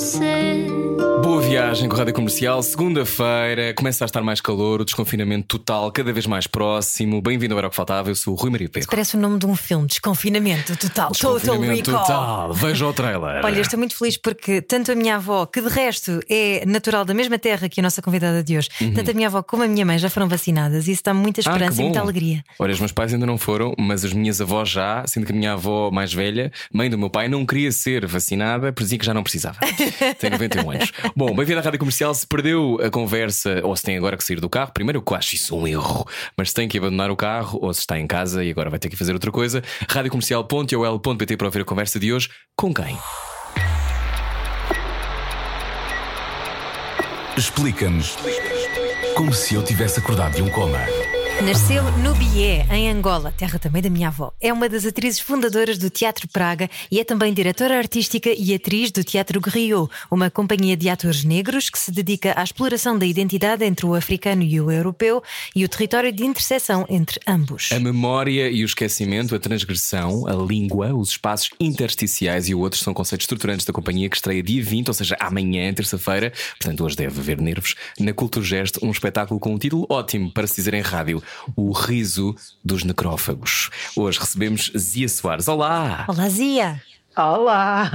você. Boa viagem com a Rádio Comercial. Segunda-feira, começa a estar mais calor, o desconfinamento total cada vez mais próximo. Bem-vindo ao Era o que Faltava. Eu sou o Rui Maria Pedro. Parece o nome de um filme, Desconfinamento Total. Total Desconfinamento Recall. total. Veja o trailer. Olha, eu estou muito feliz porque tanto a minha avó, que de resto é natural da mesma terra que a nossa convidada de hoje, tanto a minha avó como a minha mãe já foram vacinadas e isso dá muita Uhum. Ah, esperança que e muita alegria. Olha, os meus pais ainda não foram, mas as minhas avós já, sendo que a minha avó mais velha, mãe do meu pai, não queria ser vacinada, por dizia que já não precisava. tem 91 anos. Bom, bem-vindo à Rádio Comercial. Se perdeu a conversa ou se tem agora que sair do carro, primeiro eu acho isso um erro, mas se tem que abandonar o carro ou se está em casa e agora vai ter que fazer outra coisa, radiocomercial.ol.pt para ouvir a conversa de hoje. Com quem? Explica-nos como se eu tivesse acordado de um coma. Nasceu no Bié, em Angola, terra também da minha avó. É uma das atrizes fundadoras do Teatro Praga e é também diretora artística e atriz do Teatro Griot, uma companhia de atores negros que se dedica à exploração da identidade entre o africano e o europeu e o território de interseção entre ambos. A memória e o esquecimento, a transgressão, a língua, os espaços intersticiais e outros são conceitos estruturantes da companhia que estreia dia 20, ou seja, amanhã, terça-feira. Portanto, hoje deve haver nervos. Na Culturgest, um espetáculo com um título ótimo para se dizer em rádio: O Riso dos Necrófagos. Hoje recebemos Zia Soares. Olá! Olá, Zia! Olá!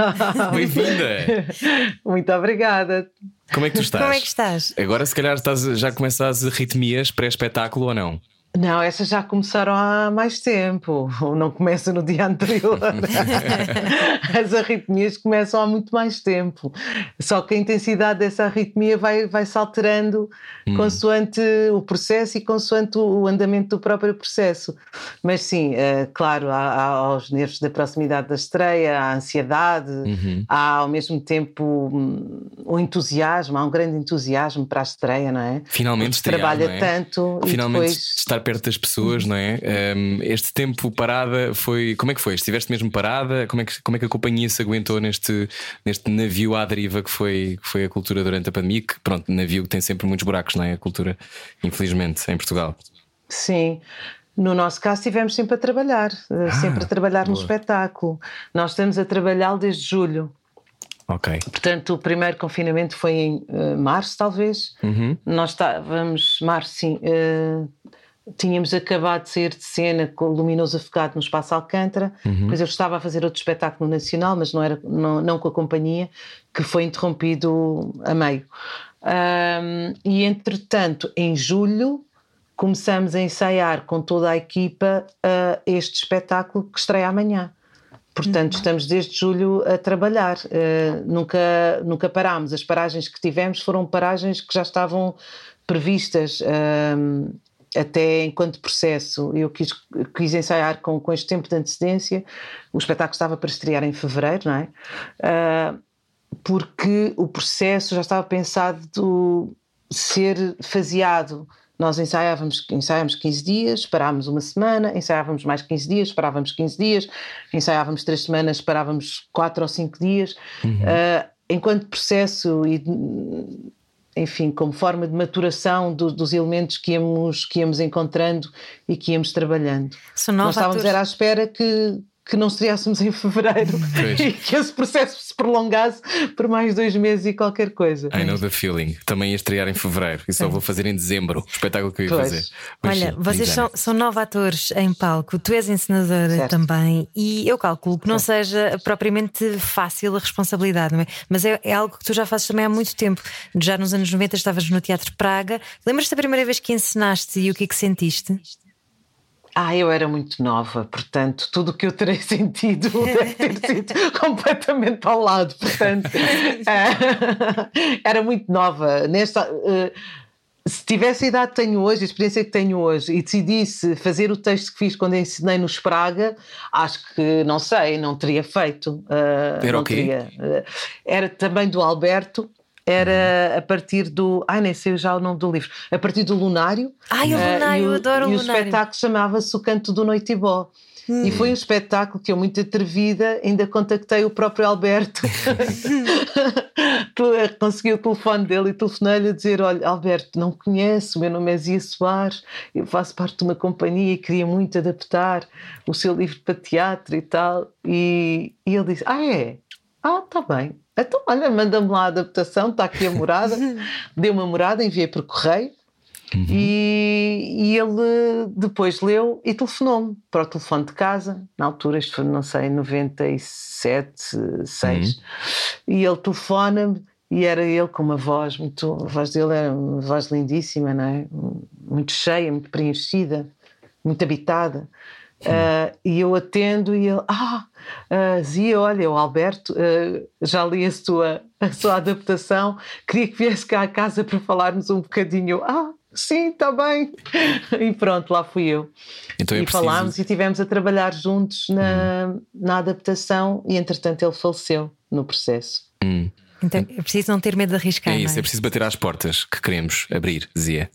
Bem-vinda! Muito obrigada. Como é que tu estás? Como é que estás? Agora, se calhar, estás, já começas as arritmias pré-espetáculo ou não? Não, essas já começaram há mais tempo, ou não começa no dia anterior. As arritmias começam há muito mais tempo. Só que a intensidade dessa arritmia vai, vai se alterando consoante o processo e consoante o andamento do próprio processo. Mas sim, eh, claro, há, há aos nervos da proximidade da estreia, há ansiedade, há ao mesmo tempo hum, o entusiasmo, há um grande entusiasmo para a estreia, não é? Finalmente estrear, trabalha é? tanto e Finalmente depois estar perto das pessoas, não é? Um, este tempo parada foi. Como é que foi? Estiveste mesmo parada? Como é que, como é que a companhia se aguentou neste, neste navio à deriva que foi, que foi a cultura durante a pandemia? Que, pronto, navio que tem sempre muitos buracos, não é? A cultura, infelizmente, em Portugal. Sim. No nosso caso, estivemos sempre a trabalhar, eh, Ah, sempre a trabalhar no boa. espetáculo. Nós estamos a trabalhá-lo desde julho. Ok. Portanto, o primeiro confinamento foi em eh, março, talvez. Uhum. Nós estávamos, março, sim. eh, tínhamos acabado de sair de cena com o Luminoso Afogado no Espaço Alcântara. Depois eu estava a fazer outro espetáculo nacional, mas não, era, não, não com a companhia, que foi interrompido a meio. Ahm, e entretanto, em julho, começamos a ensaiar com toda a equipa ah, este espetáculo que estreia amanhã. Portanto, estamos desde julho a trabalhar. Uh, nunca, nunca parámos. As paragens que tivemos foram paragens que já estavam previstas um, até enquanto processo. Eu quis, quis ensaiar com, com este tempo de antecedência. O espetáculo estava para estrear em fevereiro, não é? Uh, porque o processo já estava pensado do ser faseado. Nós ensaiávamos, ensaiávamos 15 dias, parámos uma semana, ensaiávamos mais 15 dias, parávamos 15 dias, ensaiávamos 3 semanas, parávamos 4 ou 5 dias. Uhum. Uh, enquanto processo e, enfim, como forma de maturação do, dos elementos que íamos, que íamos encontrando e que íamos trabalhando. Nós estávamos era à espera que, que não estreássemos em fevereiro Pois. e que esse processo se prolongasse por mais dois meses e qualquer coisa. I know the feeling. Também ia estrear em fevereiro e só vou fazer em dezembro o espetáculo que eu ia Pois. fazer. Mas Olha, sim, vocês são, são nove atores em palco, tu és encenadora Certo. também, e eu calculo que não seja propriamente fácil a responsabilidade, não é? mas é, é algo que tu já fazes também há muito tempo. Já nos anos 90 estavas no Teatro Praga. Lembras-te da primeira vez que encenaste e o que é que sentiste? Ah, eu era muito nova, portanto, tudo o que eu terei sentido deve ter sido completamente ao lado. Portanto, eh, era muito nova. Nesta, eh, se tivesse a idade que tenho hoje, a experiência que tenho hoje, e decidisse fazer o texto que fiz quando ensinei no Spraga, acho que, não sei, não teria feito. eh, Era não o quê? teria. Era também do Alberto. Era a partir do. Ai, nem sei já o nome do livro. A partir do Lunário. Ai, o Eh, Lunário, eu adoro o e Lunário. espetáculo chamava-se O Canto do Noitibó. Hum. E foi um espetáculo que eu, muito atrevida, ainda contactei o próprio Alberto. Consegui o telefone dele e telefonei-lhe a dizer: Olha, Alberto, não conheço, o meu nome é Zia Soares, eu faço parte de uma companhia e queria muito adaptar o seu livro para teatro e tal. E, e ele disse: Ah, é? Ah, está bem. Então, olha, manda-me lá a adaptação, está aqui a morada. Deu uma morada, enviei por correio. Uhum. E, e, ele depois leu e telefonou-me para o telefone de casa, na altura, isto foi, não sei, 97, 6. Uhum. E ele telefona-me e era ele com uma voz muito. A voz dele era uma voz lindíssima, não é? Muito cheia, muito preenchida, muito habitada. Uh, e eu atendo e ele, ah, uh, Zia, olha, o Alberto, uh, já li a sua, a sua adaptação, queria que viesse cá a casa para falarmos um bocadinho. Ah, sim, está bem. E pronto, lá fui eu. Então é e preciso... falámos e tivemos a trabalhar juntos na, hum. na adaptação e entretanto ele faleceu no processo. Hum. Então é preciso não ter medo de arriscar. É isso, é? é? preciso bater às portas que queremos abrir, Zia.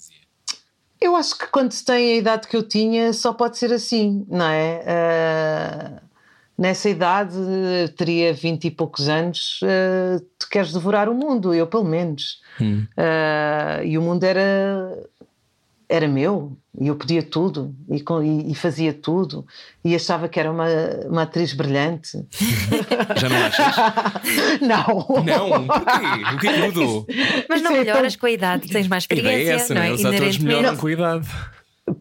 Eu acho que quando se tem a idade que eu tinha, só pode ser assim, não é? Uh, nessa idade, teria vinte e poucos anos, uh, tu queres devorar o mundo, eu pelo menos. Hum. Uh, e o mundo era era meu e eu podia tudo e, e, fazia tudo e achava que era uma, uma atriz brilhante. Já não achas? não. Não? Porquê? O que é mudou? Mas não melhoras com a idade, tens mais experiência. A ideia é essa, não é? Os atores melhoram com a idade.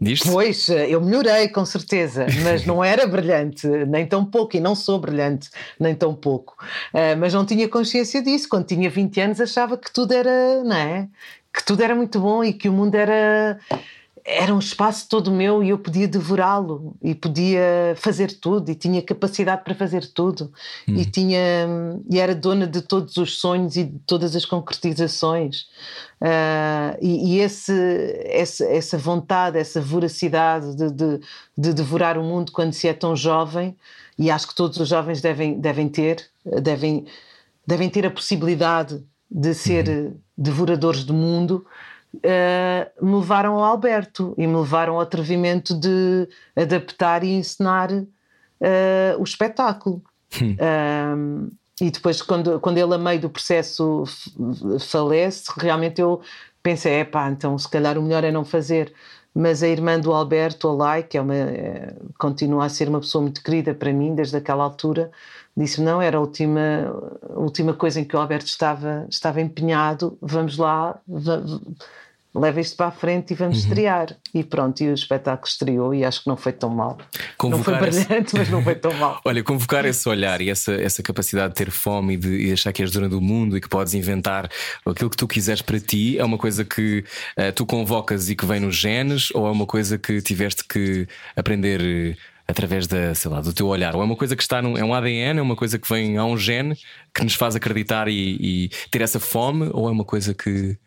Disto? Pois, eu melhorei com certeza, mas não era brilhante, nem tão pouco, e não sou brilhante, nem tão pouco. Uh, mas não tinha consciência disso. Quando tinha 20 anos achava que tudo era, não é? Que tudo era muito bom e que o mundo era era um espaço todo meu e eu podia devorá-lo e podia fazer tudo e tinha capacidade para fazer tudo hum. e tinha e era dona de todos os sonhos e de todas as concretizações uh, e, e esse, essa, essa vontade essa voracidade de, de, de, devorar o mundo quando se é tão jovem e acho que todos os jovens devem devem ter devem devem ter a possibilidade de ser uhum. devoradores do mundo, uh, me levaram ao Alberto e me levaram ao atrevimento de adaptar e ensinar uh, o espetáculo. Hum. e depois, quando, quando ele, a meio do processo, falece, realmente eu pensei: é pá, então se calhar o melhor é não fazer. Mas a irmã do Alberto, a Lai, que é uma, continua a ser uma pessoa muito querida para mim desde aquela altura, disse não, era a última, a última coisa em que o Alberto estava, estava empenhado, vamos lá, leva isto para a frente e vamos uhum. estrear. E pronto, e o espetáculo estreou e acho que não foi tão mal. Convocar não foi brilhante, esse... mas não foi tão mal. Olha, convocar esse olhar e essa, essa capacidade de ter fome e de e achar que és dona do mundo e que podes inventar aquilo que tu quiseres para ti é uma coisa que uh, tu convocas e que vem nos genes ou é uma coisa que tiveste que aprender através da, sei lá, do teu olhar? Ou é uma coisa que está num, é um ADN, é uma coisa que vem a um gene que nos faz acreditar e, e ter essa fome, ou é uma coisa que,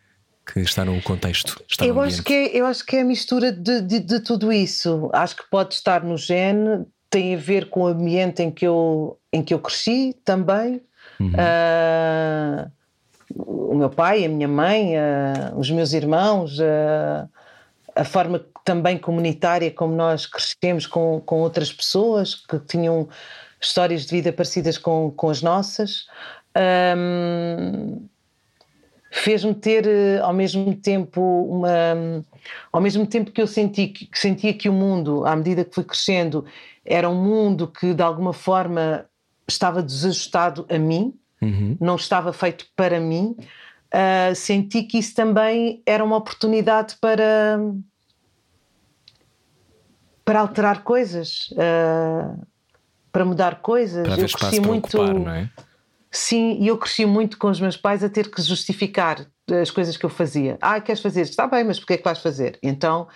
que está no contexto? Está eu, acho que é, eu acho que é a mistura de, de, de, tudo isso. Acho que pode estar no gene, tem a ver com o ambiente em que eu, em que eu cresci também. Uhum. Uh, o meu pai, a minha mãe, uh, os meus irmãos, uh, a forma também comunitária como nós crescemos com, com outras pessoas que tinham histórias de vida parecidas com, com as nossas. Um, fez-me ter eh, ao mesmo tempo uma ao mesmo tempo que eu senti que sentia que o mundo à medida que fui crescendo era um mundo que de alguma forma estava desajustado a mim uhum. não estava feito para mim uh, senti que isso também era uma oportunidade para para alterar coisas, uh, para mudar coisas. Para eu cresci muito. Ocupar, não é? Sim, e eu cresci muito com os meus pais a ter que justificar as coisas que eu fazia. Ah, queres fazer? Está bem, mas porquê é que vais fazer? Então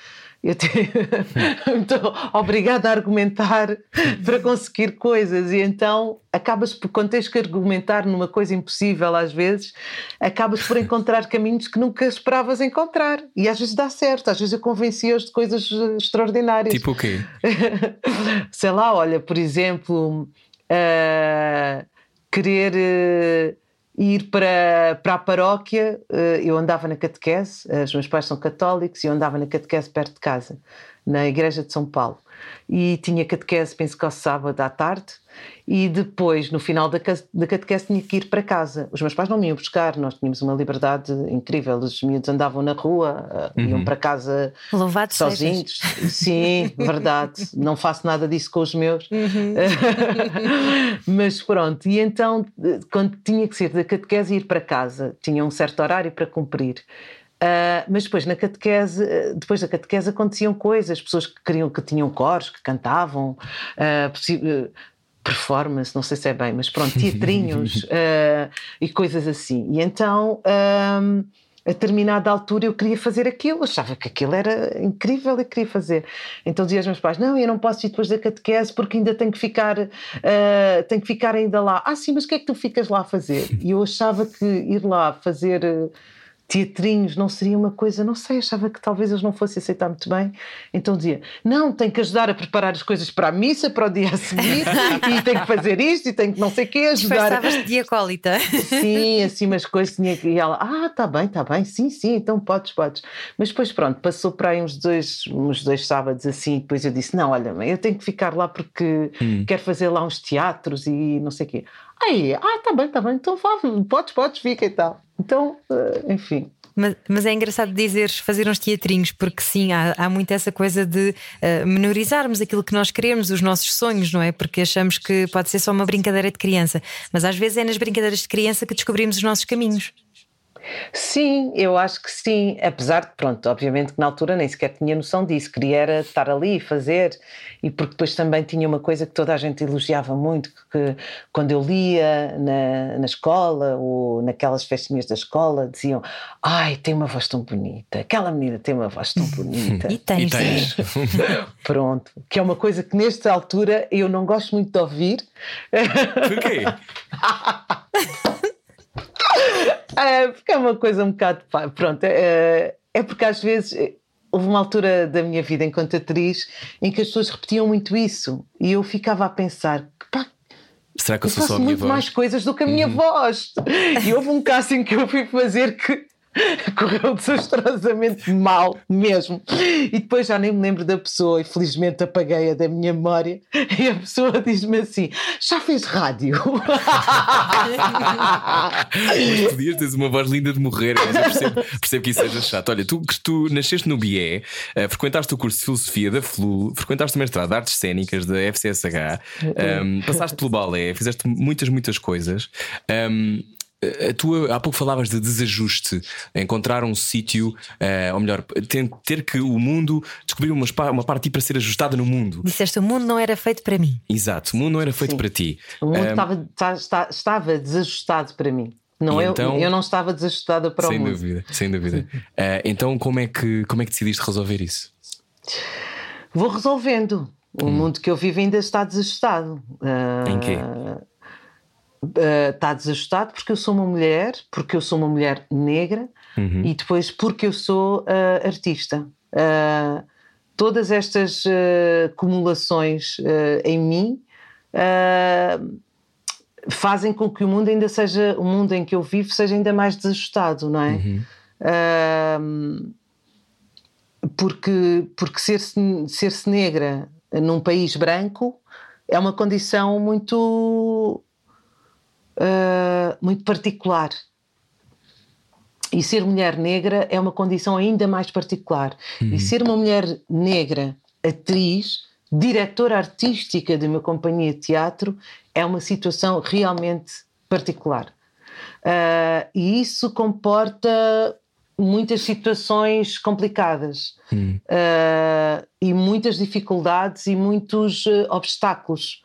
eu estou obrigada a argumentar para conseguir coisas e então acabas por, quando tens que argumentar numa coisa impossível às vezes, acabas por encontrar caminhos que nunca esperavas encontrar e às vezes dá certo, às vezes eu convenci-os de coisas extraordinárias. Tipo o quê? Sei lá, olha, por exemplo, uh, querer... Uh, ir para, para a paróquia, eh, eu andava na catequese, os meus pais são católicos e eu andava na catequese perto de casa, na igreja de São Paulo. e tinha catequese, penso que ao sábado à tarde, e depois, no final da, da catequese, tinha que ir para casa. Os meus pais não me iam buscar, nós tínhamos uma liberdade incrível. Os miúdos andavam na rua, uhum. iam para casa Louvado sozinhos. Sejas. Sim, verdade. Não faço nada disso com os meus. Uhum. Mas pronto, e então, quando tinha que ser da catequese, ir para casa, tinha um certo horário para cumprir. Uh, mas depois na catequese, depois da catequese aconteciam coisas, pessoas que queriam que tinham coros, que cantavam, uh, performance, não sei se é bem, mas pronto, teatrinhos uh, e coisas assim. E então, um, a determinada altura, eu queria fazer aquilo, achava que aquilo era incrível e queria fazer. Então dizia aos meus pais: Não, eu não posso ir depois da catequese porque ainda tenho que ficar, uh, tenho que ficar ainda lá. Ah, sim, mas o que é que tu ficas lá a fazer? E eu achava que ir lá fazer. Uh, teatrinhos não seria uma coisa, não sei, achava que talvez eles não fossem aceitar muito bem. Então dizia: não, tem que ajudar a preparar as coisas para a missa, para o dia a seguir, e tem que fazer isto, e tem que não sei o quê, ajudar. Disfarçavas de acólita. Sim, assim umas coisas. Tinha... E ela: ah, tá bem, tá bem, sim, sim, então podes, podes. Mas depois, pronto, passou para aí uns dois, uns dois sábados assim, depois eu disse: não, olha, eu tenho que ficar lá porque hum. quero fazer lá uns teatros e não sei o quê. Aí, ah, tá bem, tá bem, então vá, podes, podes, fica e tal. Então, eh, enfim. Mas, mas, é engraçado dizeres fazer uns teatrinhos, porque sim, há, há muito essa coisa de uh, menorizarmos aquilo que nós queremos, os nossos sonhos, não é? Porque achamos que pode ser só uma brincadeira de criança, mas às vezes é nas brincadeiras de criança que descobrimos os nossos caminhos. Sim, eu acho que sim. Apesar de, pronto, obviamente que na altura nem sequer tinha noção disso. Queria era estar ali e fazer, e porque depois também tinha uma coisa que toda a gente elogiava muito: que quando eu lia na, na escola ou naquelas festinhas da escola, diziam: Ai, tem uma voz tão bonita, aquela menina tem uma voz tão bonita. e tens, e tens. Pronto, que é uma coisa que nesta altura eu não gosto muito de ouvir. Porquê? é, porque é uma coisa um bocado. Pronto, é, é porque às vezes houve uma altura da minha vida enquanto atriz em que as pessoas repetiam muito isso e eu ficava a pensar pá, Será que eu, eu sou faço só a minha muito voz? mais coisas do que a minha uhum. voz. E houve um casting que eu fui fazer que correu desastrosamente mal mesmo. E depois já nem me lembro da pessoa e felizmente apaguei-a da minha memória. E a pessoa diz-me assim: já fez rádio? mas podias ter uma voz linda de morrer, mas eu percebo, percebo que isso seja chato. Olha, tu, tu nasceste no BIE, uh, frequentaste o curso de Filosofia da FLU, frequentaste o mestrado de Artes Cênicas da FCSH, um, passaste pelo balé, fizeste muitas, muitas coisas. Um, a tua, há pouco falavas de desajuste, encontrar um sítio, uh, ou melhor, ter, ter, que o mundo descobrir uma, uma parte de ti para ser ajustada no mundo. Disseste o mundo não era feito para mim. Exato, o mundo não era feito Sim. para ti. O mundo um, estava, estava, estava desajustado para mim. Não, eu, então, eu não estava desajustada para sem o mundo. Dúvida, sem dúvida. Uh, então, como é, que, como é que decidiste resolver isso? Vou resolvendo. O hum. mundo que eu vivo ainda está desajustado. Uh, em quê? Uh, está desajustado porque eu sou uma mulher, porque eu sou uma mulher negra uhum. e depois porque eu sou uh, artista. Uh, todas estas acumulações em mim fazem com que o mundo ainda seja, o mundo em que eu vivo seja ainda mais desajustado, não é? Uhum. porque porque ser-se ser -se negra num país branco é uma condição muito uh, muito particular. E ser mulher negra é uma condição ainda mais particular. Uhum. E ser uma mulher negra, atriz, diretora artística de uma companhia de teatro, é uma situação realmente particular. Uh, e isso comporta muitas situações complicadas uhum. uh, e muitas dificuldades e muitos uh, obstáculos.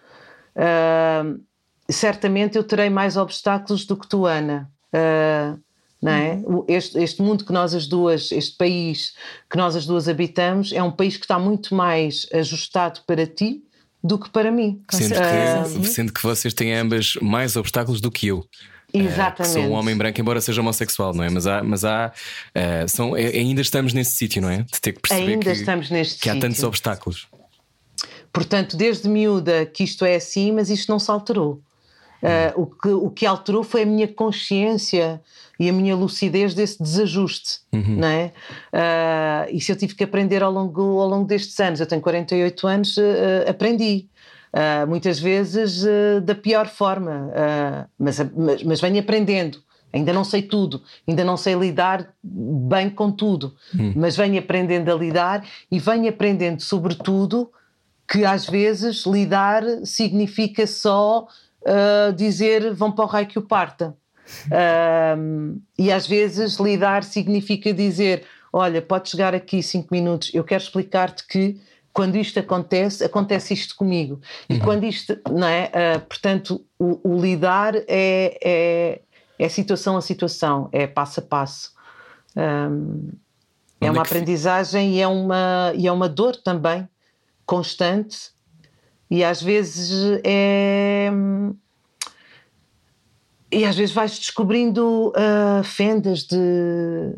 Uh, certamente eu terei mais obstáculos do que tu, Ana. Uh, não é? Uhum. Este, este, mundo que nós as duas, este país que nós as duas habitamos, é um país que está muito mais ajustado para ti do que para mim. Sendo que, uh, sendo que vocês têm ambas mais obstáculos do que eu. Exatamente. Uh, sou um homem branco, embora seja homossexual, não é? Mas há, mas há uh, são, ainda estamos nesse sítio, não é? De ter que perceber ainda que, estamos neste que há sítio. tantos obstáculos. Portanto, desde miúda que isto é assim, mas isto não se alterou. Uh, o, que, o que alterou foi a minha consciência e a minha lucidez desse desajuste, uhum. não é? Uh, e se eu tive que aprender ao longo, ao longo destes anos, eu tenho 48 anos, uh, aprendi. muitas vezes da pior forma, mas, mas, mas venho aprendendo. Ainda não sei tudo, ainda não sei lidar bem com tudo, hum. mas venho aprendendo a lidar e venho aprendendo, sobretudo, que às vezes lidar significa só uh, dizer vão para o raio que o parta. Uh, e às vezes lidar significa dizer: olha, pode chegar aqui cinco minutos, eu quero explicar-te que quando isto acontece, acontece isto comigo. E uhum. quando isto, não é? Uh, portanto, o, o lidar é, é, é, situação a situação, é passo a passo. Um, é uma aprendizagem e é uma, e é uma dor também constante e às vezes é. E às vezes vais descobrindo uh, fendas de.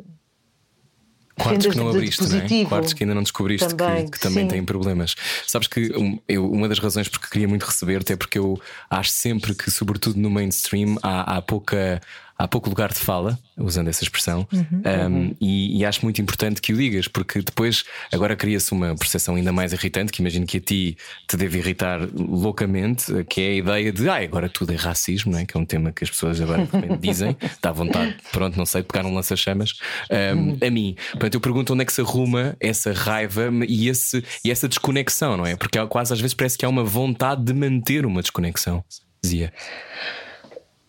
Quartos que não abriste, não é? Quartos que ainda não descobriste também, que, que também têm problemas. Sabes que um, eu, uma das razões porque queria muito receber-te é porque eu acho sempre que, sobretudo no mainstream, há, há pouca há pouco lugar de fala, usando essa expressão, uhum, um, uhum. E, e, acho muito importante que o digas, porque depois agora cria-se uma percepção ainda mais irritante, que imagino que a ti te deve irritar loucamente, que é a ideia de ah, agora tudo é racismo, não é? que é um tema que as pessoas agora dizem, dá vontade, pronto, não sei, pegar um lança-chamas. Um, uhum. A mim, portanto, eu pergunto onde é que se arruma essa raiva e, esse, e essa desconexão, não é? Porque quase às vezes parece que há uma vontade de manter uma desconexão, dizia.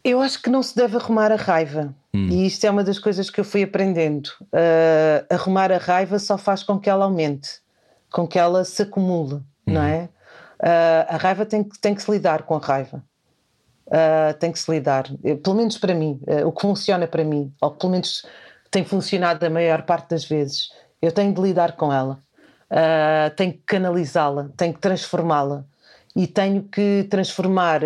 Eu acho que não se deve arrumar a raiva. Hum. E isto é uma das coisas que eu fui aprendendo. Uh, arrumar a raiva só faz com que ela aumente, com que ela se acumule, hum. não é? Uh, a raiva tem que, tem que se lidar com a raiva. Uh, tem que se lidar. Eu, pelo menos para mim, o que funciona para mim, ou pelo menos tem funcionado a maior parte das vezes, eu tenho de lidar com ela. tenho que canalizá-la, tenho que transformá-la. E tenho que transformar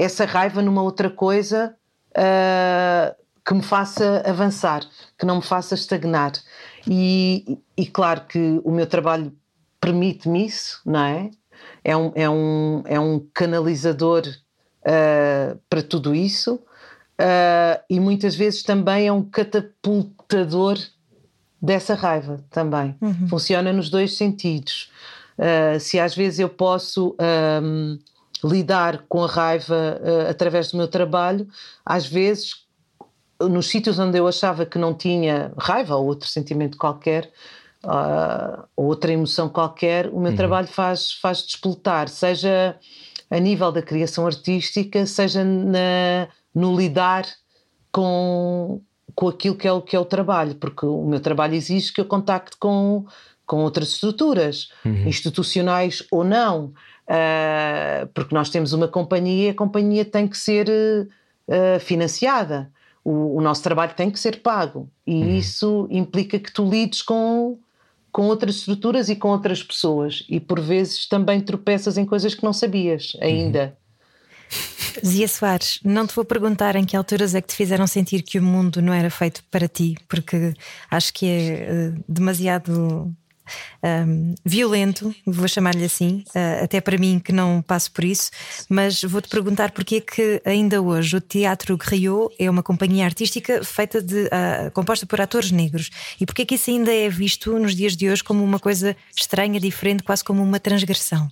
essa raiva numa outra coisa uh, que me faça avançar, que não me faça estagnar. E, e claro que o meu trabalho permite-me isso, não é? É um, é um, é um canalizador uh, para tudo isso uh, e muitas vezes também é um catapultador dessa raiva também. Uhum. Funciona nos dois sentidos. Uh, se às vezes eu posso um, lidar com a raiva uh, através do meu trabalho, às vezes, nos sítios onde eu achava que não tinha raiva ou outro sentimento qualquer, uh, ou outra emoção qualquer, o meu uhum. trabalho faz, faz despoltar, seja a nível da criação artística, seja na, no lidar com, com aquilo que é, o, que é o trabalho, porque o meu trabalho exige que eu contacte com, com outras estruturas, uhum. institucionais ou não. Uh, porque nós temos uma companhia e a companhia tem que ser uh, financiada. O, o, nosso trabalho tem que ser pago. E uhum. isso implica que tu lides com, com outras estruturas e com outras pessoas. E por vezes também tropeças em coisas que não sabias ainda. Uhum. Zia Soares, não te vou perguntar em que alturas é que te fizeram sentir que o mundo não era feito para ti, porque acho que é uh, demasiado um, violento, vou chamar-lhe assim, uh, até para mim que não passo por isso, mas vou-te perguntar porque é que ainda hoje o Teatro Griot é uma companhia artística feita de uh, composta por atores negros e porque é que isso ainda é visto nos dias de hoje como uma coisa estranha, diferente, quase como uma transgressão?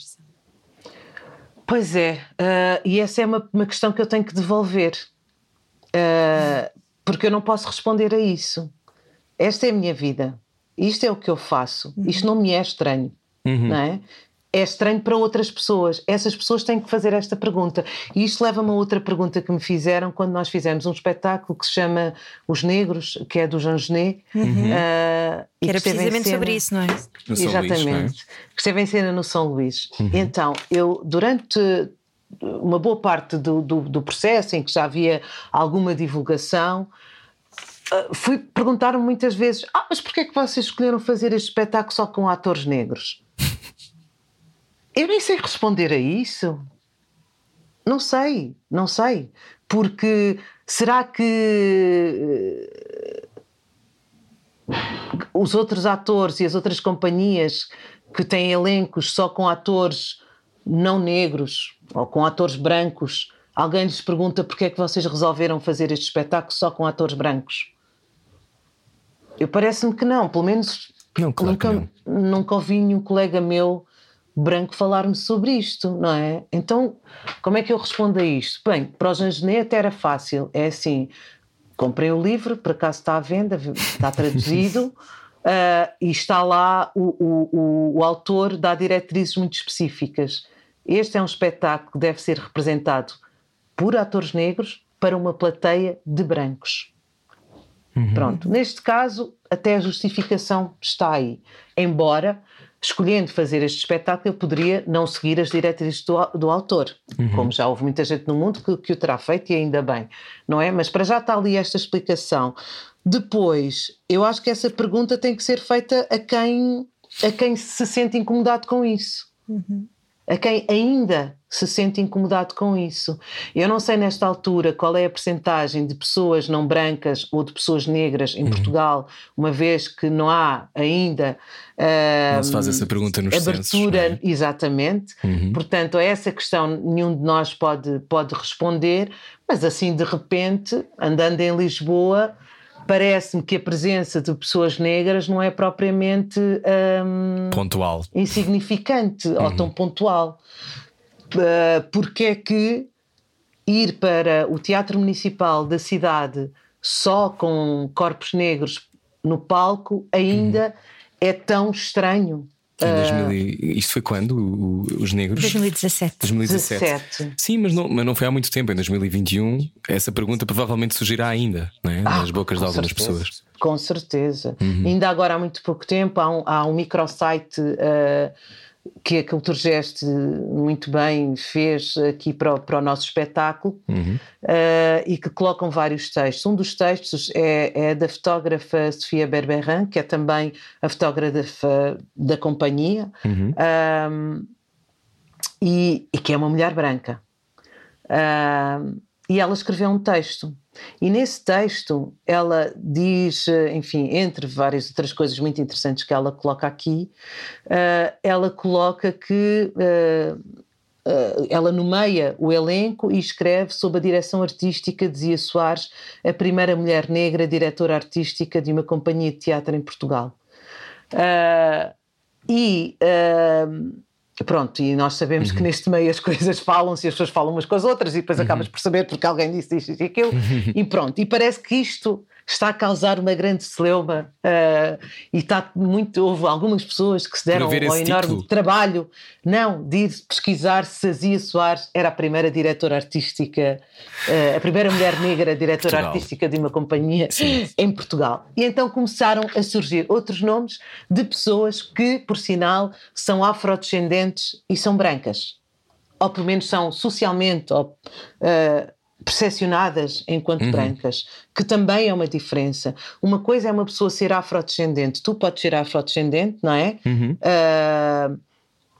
Pois é, uh, e essa é uma, uma, questão que eu tenho que devolver, porque eu não posso responder a isso. Esta é a minha vida isto é o que eu faço, isto não me é estranho, uhum. não é? É estranho para outras pessoas. Essas pessoas têm que fazer esta pergunta. E isto leva-me a outra pergunta que me fizeram quando nós fizemos um espetáculo que se chama Os Negros, que é do Jean Genet. Uhum. Uh, que era precisamente cena... sobre isso, não é? No Exatamente. Luís, não é? Que esteve em cena no São Luís. Uhum. Então, eu, durante uma boa parte do, do, do processo, em que já havia alguma divulgação, uh, fui perguntar muitas vezes: Ah, mas porquê é que vocês escolheram fazer este espetáculo só com atores negros? Eu nem sei responder a isso. Não sei, não sei. Porque será que uh, os outros atores e as outras companhias que têm elencos só com atores não negros ou com atores brancos alguém lhes pergunta porque é que vocês resolveram fazer este espetáculo só com atores brancos. Eu parece-me que não, pelo menos Não, claro nunca, não. nunca ouvi nenhum colega meu branco falar-me sobre isto, não é? Então, como é que eu respondo a isto? Bem, para os Angenet até era fácil, é assim, comprei o livro, por acaso está à venda, está traduzido, ah, e está lá o, o, o, o autor dá diretrizes muito específicas. Este é um espetáculo que deve ser representado por atores negros para uma plateia de brancos. Pronto, neste caso, até a justificação está aí. Embora, escolhendo fazer este espetáculo, eu poderia não seguir as diretrizes do, do autor, como já houve muita gente no mundo que, que o terá feito e ainda bem, não é? Mas para já está ali esta explicação. Depois, eu acho que essa pergunta tem que ser feita a quem, a quem se sente incomodado com isso a quem ainda se sente incomodado com isso. Eu não sei nesta altura qual é a percentagem de pessoas não brancas ou de pessoas negras Uhum. em Portugal, uma vez que não há ainda Não se faz essa pergunta nos censos, abertura, não é? exatamente. Portanto, a essa questão nenhum de nós pode, pode responder, mas assim de repente, andando em Lisboa, parece-me que a presença de pessoas negras não é propriamente hum, Pontual. insignificante ou tão pontual. Uh, porque é que ir para o Teatro Municipal da cidade só com corpos negros no palco ainda é tão estranho? Em 2000 e- Isto foi quando? O- os negros? 2017. 2017. 17. Sim, mas não, mas não foi há muito tempo. Em 2021, essa pergunta provavelmente surgirá ainda, não é? nas bocas de algumas certeza. pessoas. Com certeza. Uhum. Ainda agora há muito pouco tempo há um, há um microsite uh, que a Culturgest muito bem fez aqui para o, para o nosso espetáculo Uhum. uh, e que colocam vários textos. Um dos textos é, é da fotógrafa Sofia Berberan, que é também a fotógrafa da companhia Uhum. um, e, e que é uma mulher branca. Um, e ela escreveu um texto. E nesse texto ela diz, eh, enfim, entre várias outras coisas muito interessantes que ela coloca aqui, eh, ela coloca que eh, ela nomeia o elenco e escreve sob a direção artística de Zia Soares, a primeira mulher negra diretora artística de uma companhia de teatro em Portugal. Ah, e ah, pronto, e nós sabemos que neste meio as coisas falam-se e as pessoas falam umas com as outras e depois acabas por saber porque alguém disse isto e aquilo e pronto, e parece que isto está a causar uma grande celeuma ah, e está muito, houve algumas pessoas que se deram ao enorme título? trabalho, não, de ir pesquisar se a Zia Soares era a primeira diretora artística, ah, a primeira mulher negra diretora Portugal. artística de uma companhia Sim. em Portugal. E então começaram a surgir outros nomes de pessoas que, por sinal, são afrodescendentes e são brancas. Ou pelo menos são socialmente ou, eh, percepcionadas enquanto brancas, que também é uma diferença. Uma coisa é uma pessoa ser afrodescendente. Tu podes ser afrodescendente, não é? Eh,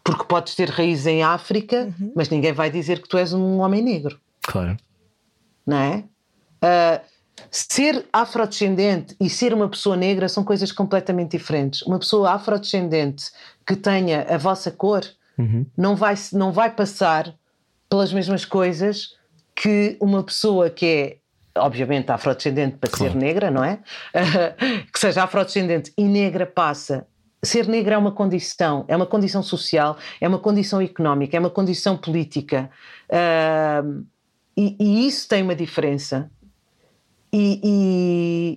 porque podes ter raízes em África, mas ninguém vai dizer que tu és um homem negro Claro. não é? Ah, ser afrodescendente e ser uma pessoa negra são coisas completamente diferentes. Uma pessoa afrodescendente que tenha a vossa cor não, vai, não vai passar pelas mesmas coisas que uma pessoa que é, obviamente, afrodescendente para Claro. ser negra, não é? que seja afrodescendente e negra passa. Ser negra é uma condição, é uma condição social, é uma condição económica, é uma condição política. Ah, e, e isso tem uma diferença. E,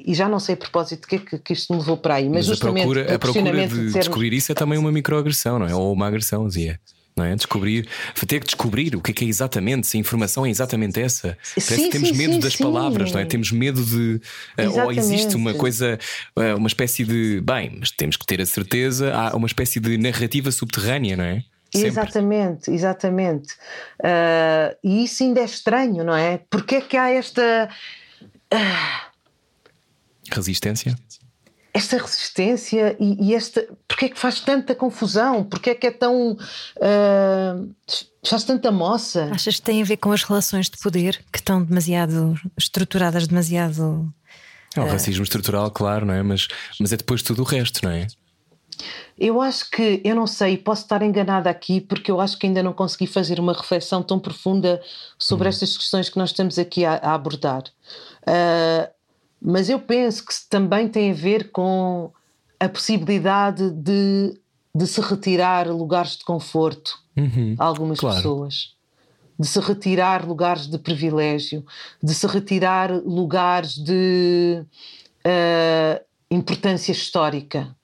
e- e já não sei a propósito de que, é que, que isto me levou para aí, mas, Mas, a justamente procura, o a procura questionamento de sermos- descobrir isso é também uma microagressão, não é? Ou uma agressão, dizia. Não é? Descobrir, ter que descobrir o que é que é exatamente, se a informação é exatamente essa. Parece Sim, que temos sim, medo sim, das palavras, não é? Temos medo de. eh, ou existe uma coisa, eh, uma espécie de. Bem, mas temos que ter a certeza, há uma espécie de narrativa subterrânea, não é? Sempre. Exatamente, exatamente. Ah, e isso ainda é estranho, não é? Porque é que há esta, Resistência. esta resistência e, e esta. Porque é que faz tanta confusão? Porque é que é tão. ah, faz tanta moça? Achas que tem a ver com as relações de poder que estão demasiado estruturadas, demasiado. É o racismo estrutural, claro, não é? Mas, mas é depois tudo o resto, não é? Eu acho que, eu não sei, posso estar enganada aqui, porque eu acho que ainda não consegui fazer uma reflexão tão profunda sobre estas questões que nós estamos aqui a, a abordar. Uh, mas eu penso que também tem a ver com a possibilidade de, de se retirar lugares de conforto Uhum, a algumas claro. pessoas. De se retirar lugares de privilégio, de se retirar lugares de uh, importância histórica.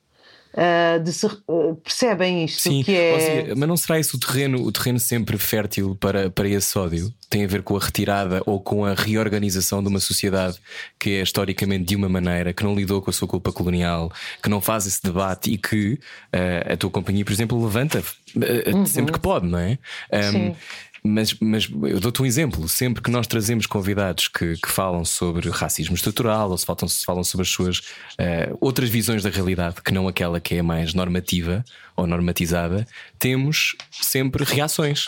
Uh, de se, uh, percebem isto? Sim, que é... Seja, mas não será isso o terreno, o terreno sempre fértil para, para esse ódio? Tem a ver com a retirada ou com a reorganização de uma sociedade que é historicamente de uma maneira, que não lidou com a sua culpa colonial, que não faz esse debate e que uh, a tua companhia, por exemplo, levanta uh, sempre que pode, não é? Um, Sim. Mas, mas eu dou-te um exemplo. Sempre que nós trazemos convidados que, que falam sobre racismo estrutural ou se falam, se falam sobre as suas uh, outras visões da realidade, que não aquela que é mais normativa ou normatizada, temos sempre reações.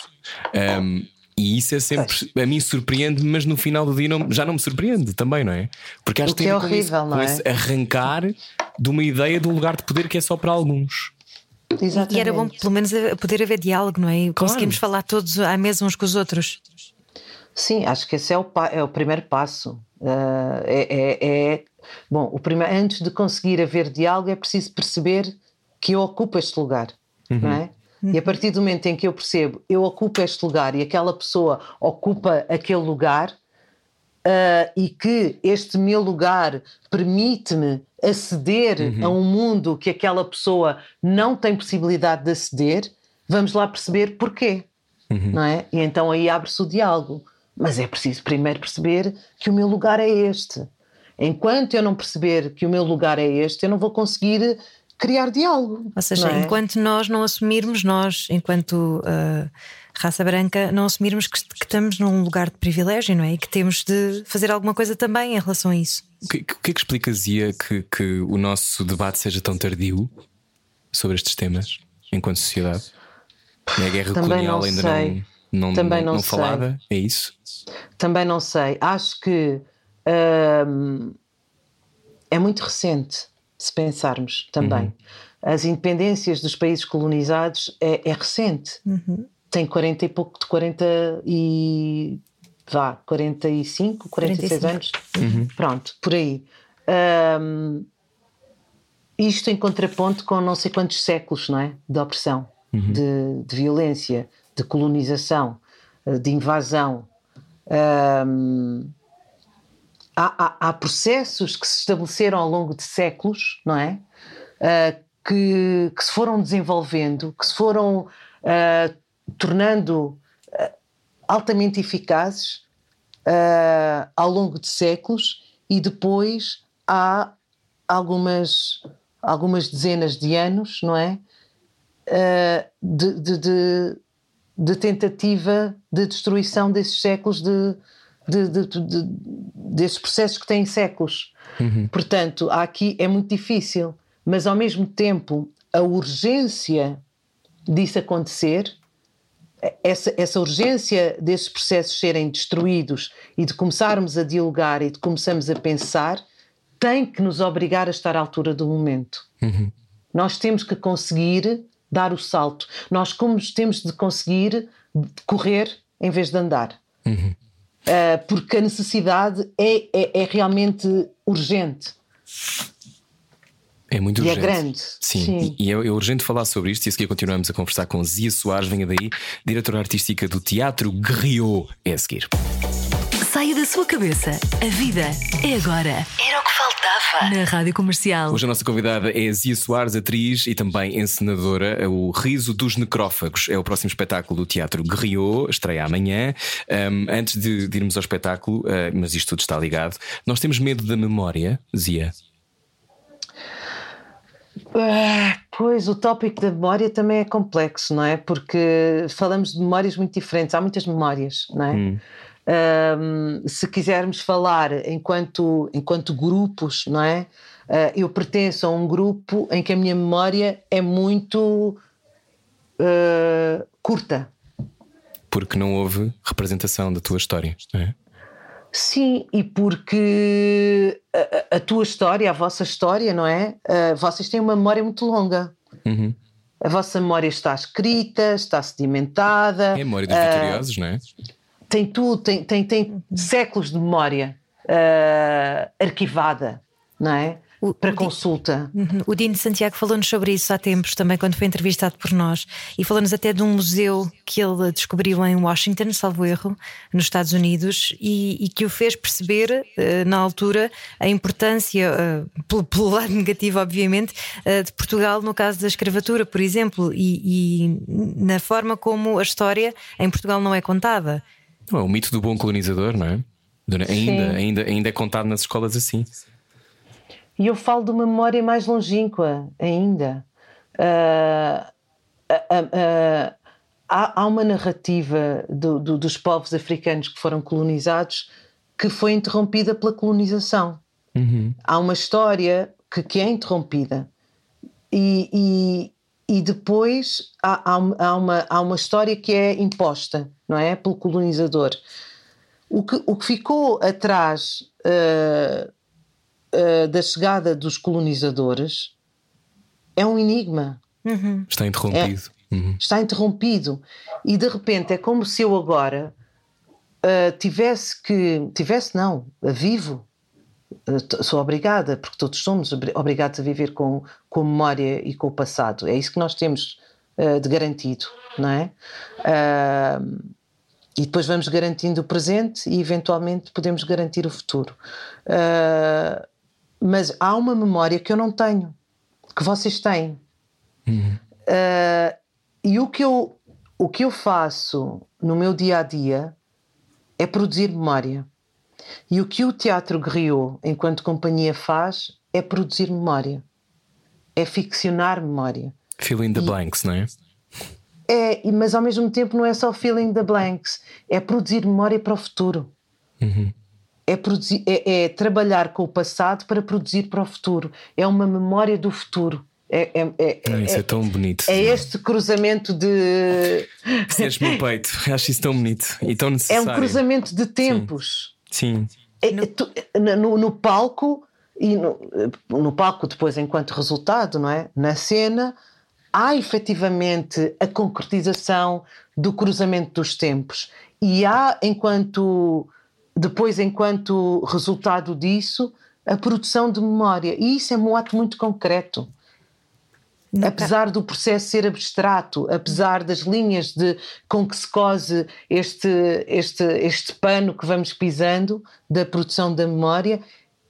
Um, e isso é sempre, a mim surpreende, mas no final do dia não- já não me surpreende também, não é? Porque acho que é horrível, não é? arrancar de uma ideia de um lugar de poder que é só para alguns. Exatamente. E era bom, pelo menos, a- poder haver diálogo, não é? Conseguimos falar todos à mesa uns com os outros. Sim, acho que esse é o, pa- é o primeiro passo. Ah, é, é- é- bom, o primeiro, antes de conseguir haver diálogo é preciso perceber que eu ocupo este lugar, não é? E a partir do momento em que eu percebo eu ocupo este lugar e aquela pessoa ocupa aquele lugar ah, e que este meu lugar permite-me aceder a um mundo que aquela pessoa não tem possibilidade de aceder, vamos lá perceber porquê não é? E então aí abre-se o diálogo. Mas é preciso primeiro perceber que o meu lugar é este. Enquanto eu não perceber que o meu lugar é este, eu não vou conseguir criar diálogo. Ou seja, é? enquanto nós não assumirmos, nós, enquanto ah, raça branca, não assumirmos que, que estamos num lugar de privilégio, não é? E que temos de fazer alguma coisa também em relação a isso. O que, que é que explica, Zia, que, que o nosso debate seja tão tardio sobre estes temas enquanto sociedade? A guerra Também colonial não ainda sei. não, não, Também não, não sei. falada? É isso? Também não sei. Acho que hum, é muito recente, se pensarmos também. As independências dos países colonizados é, é recente. Tem 40 e pouco, de 40 e. vá, 45, 46 anos. Pronto, por aí. Hum, isto em contraponto com não sei quantos séculos não é? de opressão, de, de violência, de colonização, eh, de invasão. Hum, há, há- há processos que se estabeleceram ao longo de séculos, não é? Ah, que, que se foram desenvolvendo, que se foram ah, tornando ah, altamente eficazes ah, ao longo de séculos e depois há algumas, algumas dezenas de anos, não é? Ah, de, de- de- de tentativa de destruição desses séculos de, de, de- de- desses processos que têm séculos. Portanto, há aqui é muito difícil, mas ao mesmo tempo a urgência disso acontecer, essa, essa urgência desses processos serem destruídos e de começarmos a dialogar e de começarmos a pensar, tem que nos obrigar a estar à altura do momento. Nós temos que conseguir dar o salto. Nós como temos de conseguir correr em vez de andar. Uh, porque a necessidade é, é, é realmente urgente. É muito E é urgente. grande. Sim, Sim. e é, é urgente falar sobre isto. E a seguir continuamos a conversar com Zia Soares, venha daí, diretora artística do Teatro Guerriot. É a seguir. Saia da sua cabeça. A vida é agora. Era o que faltava. Na Rádio Comercial. Hoje a nossa convidada é a Zia Soares, atriz e também encenadora. O Riso dos Necrófagos é o próximo espetáculo do Teatro Guerriot, estreia amanhã. Um, antes de, de irmos ao espetáculo, uh, mas isto tudo está ligado, nós temos medo da memória, Zia. Ah, pois, o tópico da memória também é complexo, não é? Porque falamos de memórias muito diferentes, há muitas memórias, não é? Ahm, se quisermos falar enquanto, enquanto grupos, não é? Ah, eu pertenço a um grupo em que a minha memória é muito ah, curta. Porque não houve representação da tua história, não é? Sim, e porque a, a- tua história, a vossa história, não é? Ah, vocês têm uma memória muito longa. Uhum. A vossa memória está escrita, está sedimentada. É a memória dos uh, vitoriosos, não é? Tem tudo, tem, tem, tem séculos de memória uh, arquivada, não é? O, para o consulta. Uhum. O Dino Santiago falou-nos sobre isso há tempos também, quando foi entrevistado por nós, e falou-nos até de um museu que ele descobriu em Washington, salvo erro, nos Estados Unidos, e, e que o fez perceber, uh, na altura, a importância, uh, pelo, pelo, lado negativo, obviamente, uh, de Portugal no caso da escravatura, por exemplo, e, e na forma como a história em Portugal não é contada. Não, é o mito do bom colonizador, não é? Ainda, ainda, ainda é contado nas escolas assim. E eu falo de uma memória mais longínqua ainda. Uh, uh, uh, há, há, uma narrativa do, do, dos povos africanos que foram colonizados que foi interrompida pela colonização. Uhum. Há uma história que, que é interrompida. E, e, e depois há, há, há, uma, há uma história que é imposta, não é? Pelo colonizador. O que, o que ficou atrás uh, uh, da chegada dos colonizadores é um enigma. Uhum. Está interrompido. É, uhum. Está interrompido. E de repente é como se eu agora uh, tivesse que. Tivesse, não, vivo. Uh, sou obrigada, porque todos somos obrigados a viver com, com memória e com o passado. É isso que nós temos de garantido, não é? e depois vamos garantindo o presente e eventualmente podemos garantir o futuro. Uh, mas há uma memória que eu não tenho, que vocês têm. Uhum. Uh, e o que, eu, o que eu faço no meu dia a dia é produzir memória. E o que o Teatro Griot, enquanto companhia, faz é produzir memória. É ficcionar memória. Fill in the e, blanks, não é? É, mas ao mesmo tempo não é só filling the blanks, é produzir memória para o futuro. Uhum é, produzir, é, é, trabalhar com o passado para produzir para o futuro. É uma memória do futuro. É, é, é, ah, isso é, tão bonito. É este cruzamento de. Sentes meu peito. Acho isso tão bonito e tão necessário. É um cruzamento de tempos. Sim. Sim. É, tu, no, no, palco e no, no palco depois enquanto resultado, não é? Na cena há efetivamente a concretização do cruzamento dos tempos e há enquanto depois, enquanto resultado disso, a produção de memória. E isso é um ato muito concreto. Apesar do processo ser abstrato, apesar das linhas de, com que se cose este, este, este pano que vamos pisando da produção da memória,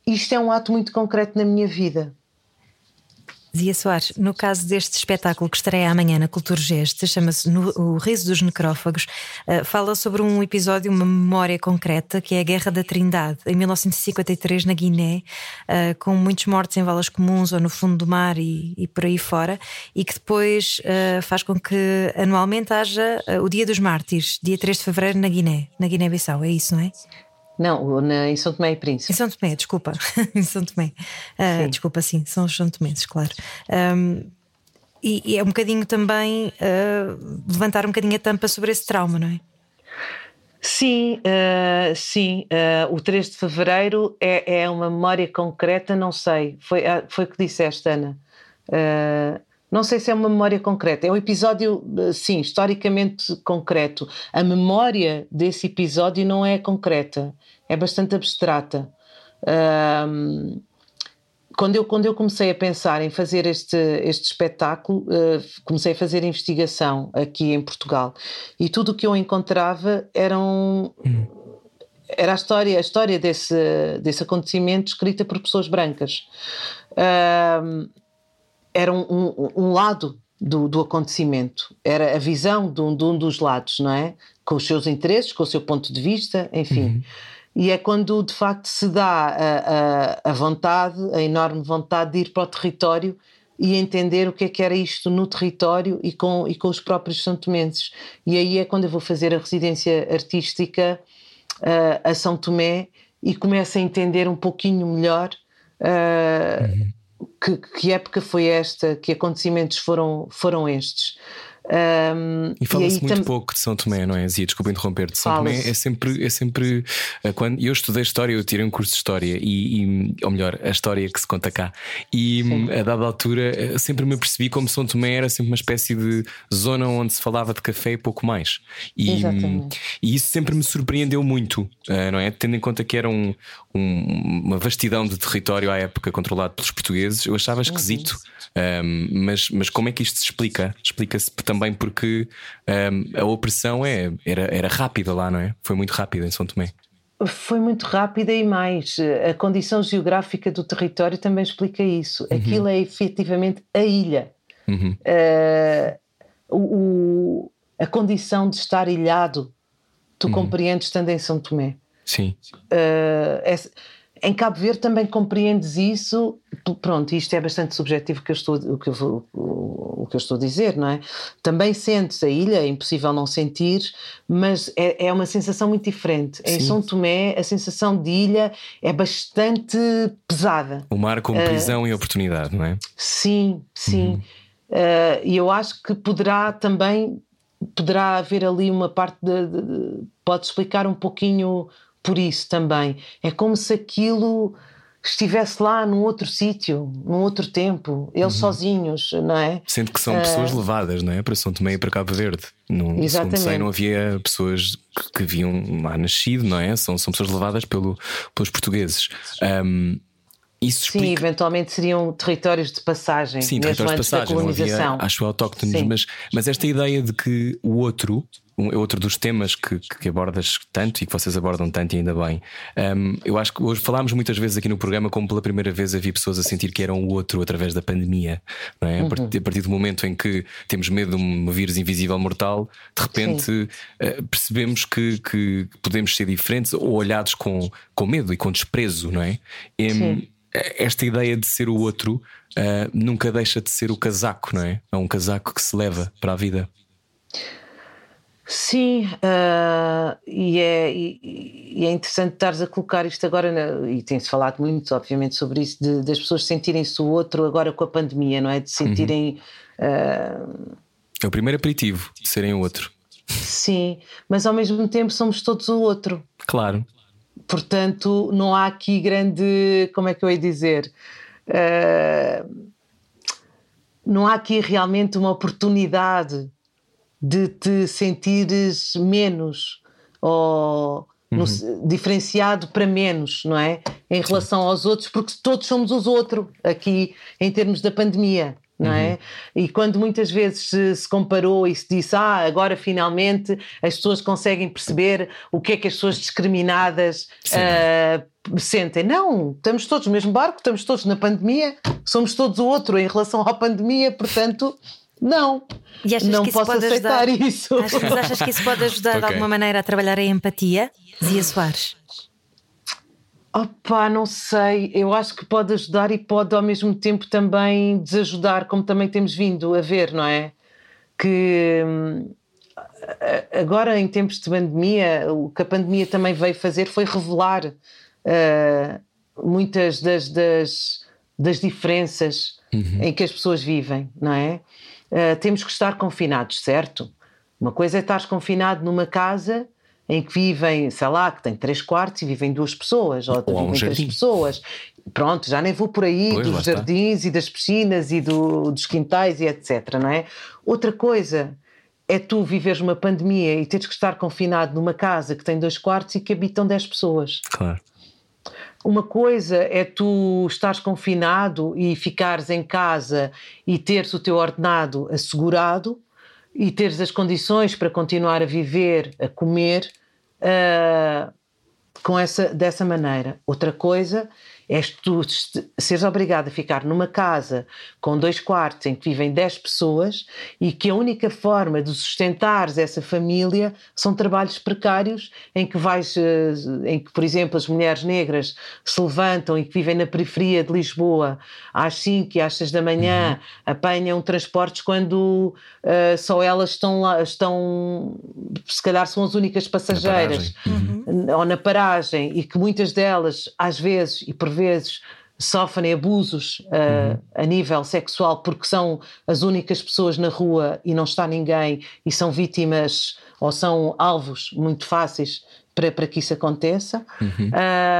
isto é um ato muito concreto na minha vida. Zia Soares, no caso deste espetáculo que estreia amanhã na Cultura Geste, chama-se O Riso dos Necrófagos, uh, fala sobre um episódio, uma memória concreta, que é a Guerra da Trindade, em 1953, na Guiné, uh, com muitos mortos em valas comuns ou no fundo do mar e, e por aí fora, e que depois uh, faz com que anualmente haja o Dia dos Mártires, dia 3 de fevereiro, na Guiné, na Guiné-Bissau. É isso, não é? Não, na, em São Tomé e Príncipe. Em São Tomé, desculpa. em São Tomé. Uh, desculpa, sim, são os São Tomenses, claro. Um, e, e, é um bocadinho também uh, levantar um bocadinho a tampa sobre esse trauma, não é? Sim, uh, sim. Uh, o 3 de fevereiro é, é, uma memória concreta, não sei. Foi, uh, foi o que disseste, Ana. Não sei se é uma memória concreta. É um episódio, sim, historicamente concreto. A memória desse episódio não é concreta é bastante abstrata. Um, quando eu, quando eu comecei a pensar em fazer este, este espetáculo, uh, comecei a fazer investigação aqui em Portugal e tudo o que eu encontrava eram, hum. era a história, a história desse, desse acontecimento escrita por pessoas brancas. Uh, era um, um, um lado do, do, acontecimento, era a visão de um, de um, dos lados, não é? Com os seus interesses, com o seu ponto de vista, enfim. Uhum. E é quando de facto se dá a, a, a, vontade, a enorme vontade de ir para o território e entender o que é que era isto no território e com, e com os próprios santomenses. E aí é quando eu vou fazer a residência artística uh, a São Tomé e começo a entender um pouquinho melhor uh, uhum. Que, que, época foi esta, que acontecimentos foram, foram estes. Um, e fala-se muito tam... pouco de São Tomé, não é, Zia? Desculpa interromper. De São Tomé é sempre, é sempre eh, quando eu estudei História, eu tirei um curso de História, e, e ou melhor, a história que se conta cá. E Sim. a dada altura eh, sempre me percebi como São Tomé era sempre uma espécie de zona onde se falava de café e pouco mais. E, e isso sempre me surpreendeu muito, eh, não é? Tendo em conta que era um, um, uma vastidão de território à época controlado pelos portugueses, eu achava esquisito. Uhum. Um, mas, mas como é que isto se explica? Explica-se também porque um, a opressão é, era, era rápida lá, não é? Foi muito rápida em São Tomé. Foi muito rápida e mais. A condição geográfica do território também explica isso. Uhum. Aquilo é efetivamente a ilha. Uhum. Uh, o, a condição de estar ilhado, tu uhum. compreendes estando em São Tomé. Sim. Uh, é, em Cabo Verde também compreendes isso. Pronto, isto é bastante subjetivo que eu estou, que eu, o, que eu estou a dizer, não é? Também sentes a ilha, é impossível não sentir, mas é, é uma sensação muito diferente. Sim. Em São Tomé, a sensação de ilha é bastante pesada. O mar como prisão uh, e oportunidade, não é? Sim, sim. Uhum. Uh, e eu acho que poderá também poderá haver ali uma parte de, de, de pode explicar um pouquinho por isso também. É como se aquilo estivesse lá num outro sítio, num outro tempo, eles uhum. sozinhos, não é? Sendo que são pessoas uh... levadas, não é? Para São Tomé e para Cabo Verde. No, Exatamente. Sei, não havia pessoas que, que haviam lá nascido, não é? São, são pessoas levadas pelo, pelos portugueses. Um, isso explica... Sim, eventualmente seriam territórios de passagem, Sim, mesmo territórios de passagem, colonização. Havia, acho autóctonos, mas, mas esta ideia de que o outro, um, é outro dos temas que, que abordas tanto e que vocês abordam tanto e ainda bem. Um, eu acho que hoje falámos muitas vezes aqui no programa como pela primeira vez havia pessoas a sentir que eram o outro através da pandemia, não é? Uhum. A partir do momento em que temos medo de um vírus invisível mortal, de repente uh, percebemos que, que podemos ser diferentes ou olhados com, com medo e com desprezo, não é? Um, esta ideia de ser o outro uh, nunca deixa de ser o casaco, não é? É um casaco que se leva para a vida. Sim, uh, e, é, e, e, é interessante estares a colocar isto agora, na, e tem-se falado muito, obviamente, sobre isso, de, das pessoas sentirem-se o outro agora com a pandemia, não é? De sentirem. Uhum. Uh... É o primeiro aperitivo, de serem o outro. Sim, mas ao mesmo tempo somos todos o outro. Claro. Portanto, não há aqui grande. Como é que eu ia dizer? Uh, não há aqui realmente uma oportunidade de te sentires menos ou uhum. no, diferenciado para menos, não é? Em relação aos outros, porque todos somos os outros aqui em termos da pandemia não é? Uhum. E quando muitas vezes se, se, comparou e se disse, ah, agora finalmente as pessoas conseguem perceber o que é que as pessoas discriminadas uh, sentem. Não, estamos todos no mesmo barco, estamos todos na pandemia, somos todos o outro em relação à pandemia, portanto. Não, não posso aceitar ajudar? isso. Achas, achas que isso pode ajudar okay. de alguma maneira a trabalhar a empatia? Zia Soares. Opa, não sei. Eu acho que pode ajudar e pode ao mesmo tempo também desajudar, como também temos vindo a ver, não é? Que hum, agora, em tempos de pandemia, o que a pandemia também veio fazer foi revelar uh, muitas das, das, das diferenças uhum. em que as pessoas vivem, não é? Uh, temos que estar confinados, certo? Uma coisa é estar confinado numa casa em que vivem, sei lá, que tem três quartos e vivem duas pessoas, ou, ou vivem um três pessoas. Pronto, já nem vou por aí pois, dos jardins está. e das piscinas e do, dos quintais e etc, não é? Outra coisa é tu viveres uma pandemia e teres que estar confinado numa casa que tem dois quartos e que habitam dez pessoas. Claro. Uma coisa é tu estares confinado e ficares em casa e teres o teu ordenado assegurado e teres as condições para continuar a viver, a comer, uh, com essa, dessa maneira. Outra coisa és tu seres obrigado a ficar numa casa com dois quartos em que vivem 10 pessoas e que a única forma de sustentares essa família são trabalhos precários em que vais, eh, em que, por exemplo, as mulheres negras se levantam e que vivem na periferia de Lisboa às 5 e às 6 da manhã, uhum. apanham transportes quando uh, só elas estão lá, estão, se calhar são as únicas passageiras, na uhum. ou na paragem, e que muitas delas, às vezes, e por vezes, vezes sofrem abusos uh, a nível sexual porque são as únicas pessoas na rua e não está ninguém e são vítimas ou são alvos muito fáceis para, para que isso aconteça. Uhum.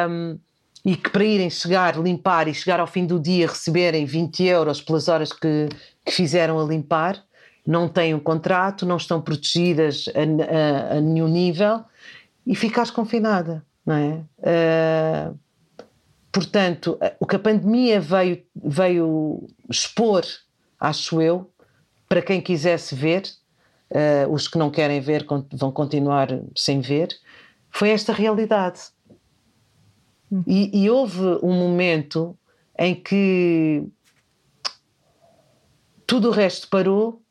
Um, e que para irem chegar, limpar e chegar ao fim do dia receberem 20 euros pelas horas que, que fizeram a limpar, não têm um contrato, não estão protegidas a, a, a nenhum nível e ficares confinada, não é? Uh, portanto, o que a pandemia veio, veio expor, acho eu, para quem quisesse ver, uh, os que não querem ver vão continuar sem ver, foi esta realidade. E, e houve um momento em que tudo o resto parou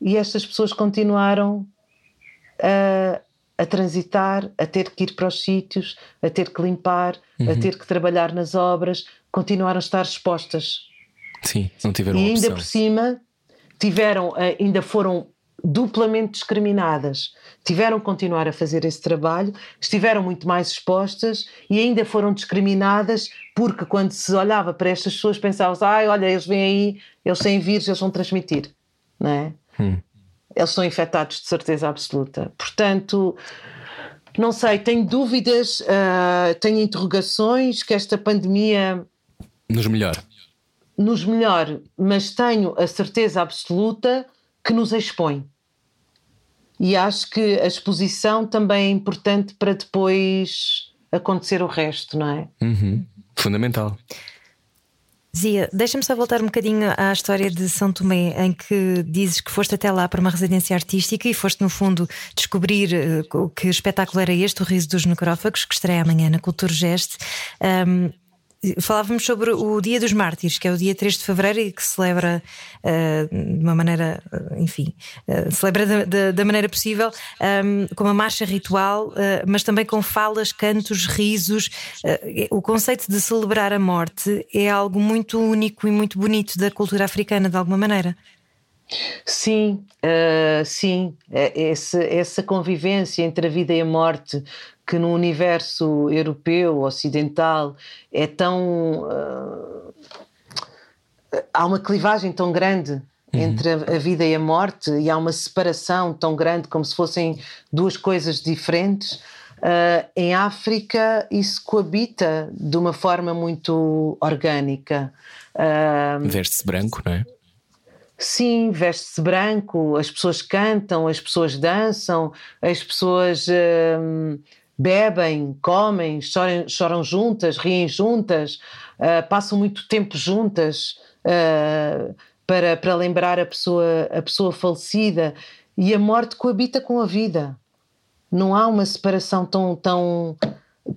e estas pessoas continuaram a, a transitar, a ter que ir para os sítios, a ter que limpar, uhum. a ter que trabalhar nas obras, continuaram a estar expostas. Sim, não tiveram E ainda opção. por cima tiveram, ainda foram duplamente discriminadas. Tiveram que continuar a fazer esse trabalho, estiveram muito mais expostas e ainda foram discriminadas porque quando se olhava para estas pessoas pensava-se, ai, olha, eles vêm aí, eles têm vírus, eles vão transmitir, não é? Hum. Eles são infectados de certeza absoluta. Portanto, não sei, tenho dúvidas, uh, tenho interrogações que esta pandemia... Nos melhor. Nos melhor, mas tenho a certeza absoluta que nos expõe. E acho que a exposição também é importante para depois acontecer o resto, não é? Uhum. Fundamental. Zia, deixa-me só voltar um bocadinho à história de São Tomé, em que dizes que foste até lá para uma residência artística e foste, no fundo, descobrir uh, que espetáculo era este, o Riso dos Necrófagos, que estreia amanhã na Cultura Geste. Um, Falávamos sobre o Dia dos Mártires, que é o dia 3 de fevereiro e que celebra uh, de uma maneira, uh, enfim, uh, celebra da, da, maneira possível, um, com uma marcha ritual, mas também com falas, cantos, risos. o conceito de celebrar a morte é algo muito único e muito bonito da cultura africana, de alguma maneira. Sim, sim, é, esse, essa convivência entre a vida e a morte que no universo europeu, ocidental, é tão. Uh, há uma clivagem tão grande uhum. entre a, a, vida e a morte e há uma separação tão grande como se fossem duas coisas diferentes. Uh, em África isso coabita de uma forma muito orgânica. Uh, Veste-se branco, não é? Sim, veste-se branco, as pessoas cantam, as pessoas dançam, as pessoas uh, bebem, comem, choram, choram juntas, riem juntas, uh, passam muito tempo juntas uh, para, para lembrar a pessoa, a pessoa falecida. E a morte coabita com a vida. Não há uma separação tão, tão,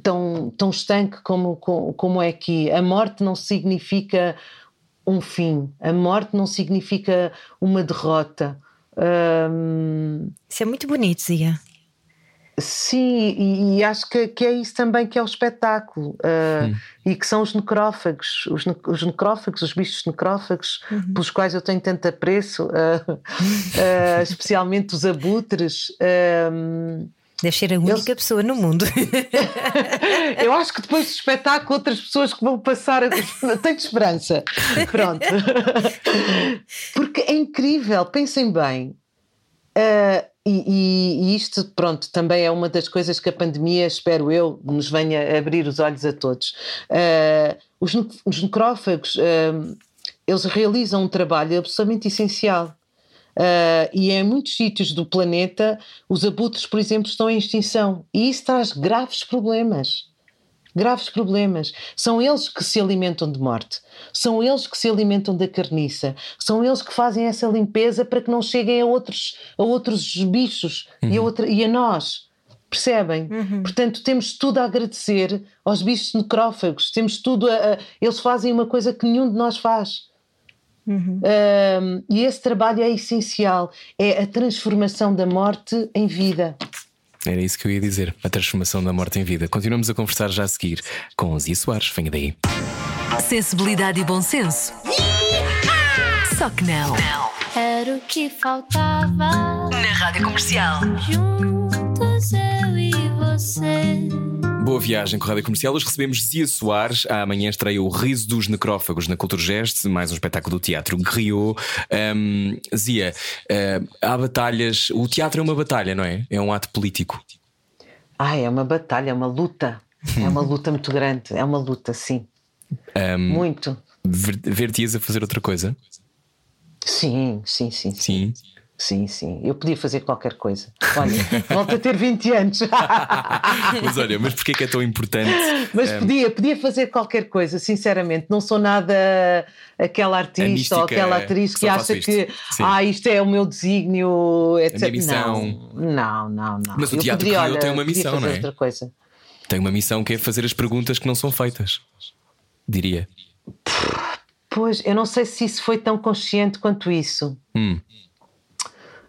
tão, tão estanque como, como é aqui. A morte não significa um fim, a morte não significa uma derrota. Um... Isso é muito bonito, Zia. Sim, e, e acho que, que, é isso também que é o espetáculo uh, e que são os necrófagos, os, ne os necrófagos, os bichos necrófagos, uhum. pelos quais eu tenho tanto apreço, uh, uh, especialmente os abutres. Deve ser a única pessoa no mundo. eu acho que depois do espetáculo, outras pessoas que vão passar. Tenho esperança. Pronto. Porque é incrível, pensem bem. Uh, e, e, isto, pronto, também é uma das coisas que a pandemia, espero eu, nos venha abrir os olhos a todos. Uh, os, os, necrófagos, uh, eles realizam um trabalho absolutamente essencial. Uh, e em muitos sítios do planeta, os abutres, por exemplo, estão em extinção. E isso traz graves problemas graves problemas. São eles que se alimentam de morte, são eles que se alimentam da carniça, são eles que fazem essa limpeza para que não cheguem a outros, a outros bichos uhum. e, a uhum. outra, e a nós. Percebem? Uhum. Portanto, temos tudo a agradecer aos bichos necrófagos, temos tudo a, a Eles fazem uma coisa que nenhum de nós faz. Uhum. Um, e esse trabalho é essencial é a transformação da morte em vida. Era isso que eu ia dizer, a transformação da morte em vida. Continuamos a conversar já a seguir com os Zia Soares. Venha daí. Sensibilidade e bom senso. Só que não. Era o que faltava. Na Rádio Comercial. Juntos eu e você. Boa viagem com a Rádio Comercial. Hoje recebemos Zia Soares. Amanhã estreia o Riso dos Necrófagos na Culturgest, mais um espetáculo do teatro Griot. Um, Zia, uh, há batalhas. O teatro é uma batalha, não é? É um ato político. Ah, é uma batalha, é uma luta. É uma luta muito grande. É uma luta, sim. Um, muito. Ver-te-ias a fazer outra coisa? Sim, sim, sim. Sim. sim. Sim, sim. Eu podia fazer qualquer coisa. Olha, volto a ter 20 anos. mas olha, mas porquê que é tão importante? Mas um... podia, podia fazer qualquer coisa, sinceramente. Não sou nada aquela artista mística, ou aquela atriz que acha que ah, isto é o meu desígnio, etc. A missão. Não, não, não. Mas o teatro podia, olha, tem uma missão, não é? Outra coisa. Tem uma missão que é fazer as perguntas que não são feitas. Diria. Pois, eu não sei se isso foi tão consciente quanto isso. Hum.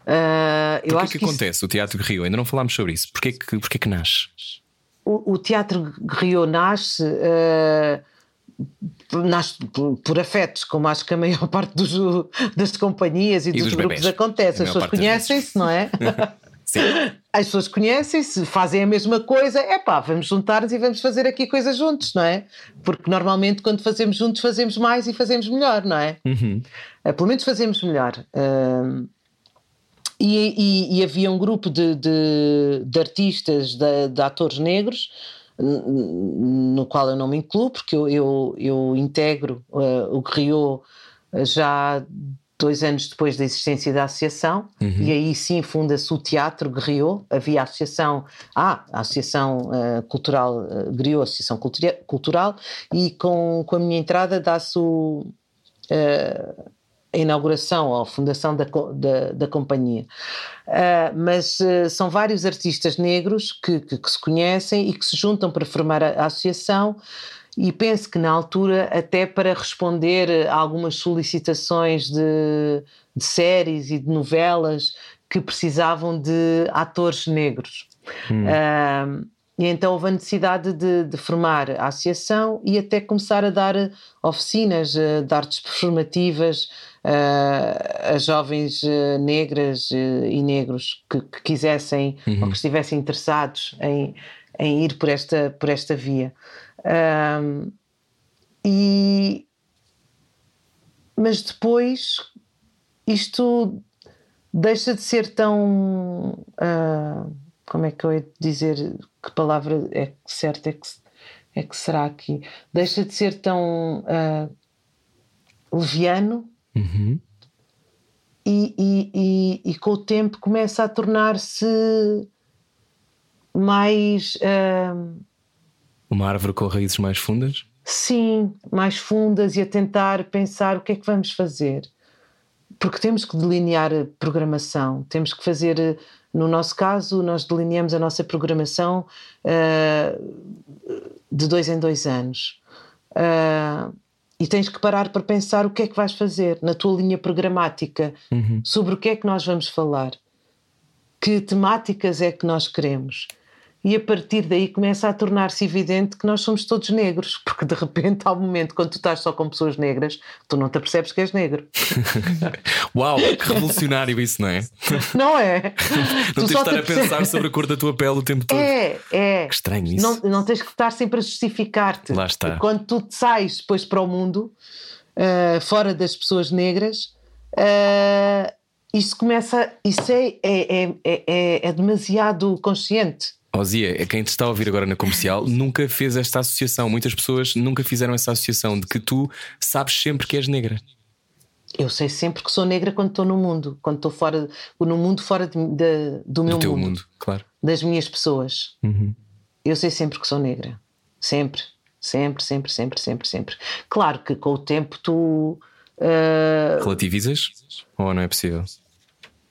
Uh, eu acho que, que acontece isso... o Teatro Rio? Ainda não falámos sobre isso. Porquê que, porquê que nasce? O, o Teatro Rio nasce. Uh, nasce por afetos, como acho que a maior parte dos, das companhias e, e dos, dos, grupos bebés. acontece. As pessoas conhecem-se, não é? Sim. As pessoas conhecem-se, fazem a mesma coisa, é pá, vamos juntar-nos e vamos fazer aqui coisas juntos, não é? Porque normalmente quando fazemos juntos fazemos mais e fazemos melhor, não é? Uhum. Uh, pelo menos fazemos melhor. Uh, e, e, e, havia um grupo de, de, de artistas, de, de, atores negros, no qual eu não me incluo, porque eu, eu, eu integro uh, o Griot já dois anos depois da existência da associação, uhum. e aí sim funda-se o Teatro Griot. Havia a associação, ah, a Associação uh, Cultural uh, Griot, Associação Cultural, e com, com a minha entrada dá-se o. Uh, a inauguração ou a fundação da, da, da companhia. Uh, mas uh, são vários artistas negros que, que, que, se conhecem e que se juntam para formar a, a, associação. E penso que na altura, até para responder a algumas solicitações de, de séries e de novelas que precisavam de atores negros. Hum. Uh, e então houve a necessidade de, de, formar a associação e até começar a dar oficinas de artes performativas uh, a jovens uh, negras uh, e negros que, que quisessem uhum. ou que estivessem interessados em, em ir por esta, por esta via. e, mas depois isto deixa de ser tão. Como é que eu ia dizer? Que palavra é certa é que, é que será aqui? Deixa de ser tão leviano Uhum. E, e, e, e, com o tempo começa a tornar-se mais. Uh... Uma árvore com raízes mais fundas? Sim, mais fundas e a tentar pensar o que é que vamos fazer. Porque temos que delinear a programação, temos que fazer. No nosso caso, nós delineamos a nossa programação uh, de dois em dois anos. Uh, e tens que parar para pensar o que é que vais fazer na tua linha programática, uhum. sobre o que é que nós vamos falar, que temáticas é que nós queremos e a partir daí começa a tornar-se evidente que nós somos todos negros, porque de repente, há um momento, quando tu estás só com pessoas negras, tu não te apercebes que és negro. Uau, que revolucionário isso, não é? Não é? não tens de estar a pensar sobre a cor da tua pele o tempo todo. É, é. Que estranho isso. Não, não tens que estar sempre a justificar-te. Lá está. E quando tu sais depois para o mundo, uh, fora das pessoas negras, uh, isso começa. Isso é, é, é, é, é demasiado consciente. Ozia, é quem te está a ouvir agora na comercial nunca fez esta associação. Muitas pessoas nunca fizeram essa associação de que tu sabes sempre que és negra. Eu sei sempre que sou negra quando estou no mundo, quando estou fora, no mundo fora de, de, do meu do teu mundo, mundo, claro. das minhas pessoas. Uhum. Eu sei sempre que sou negra, sempre, sempre, sempre, sempre, sempre, sempre. Claro que com o tempo tu uh... relativizas ou não é possível?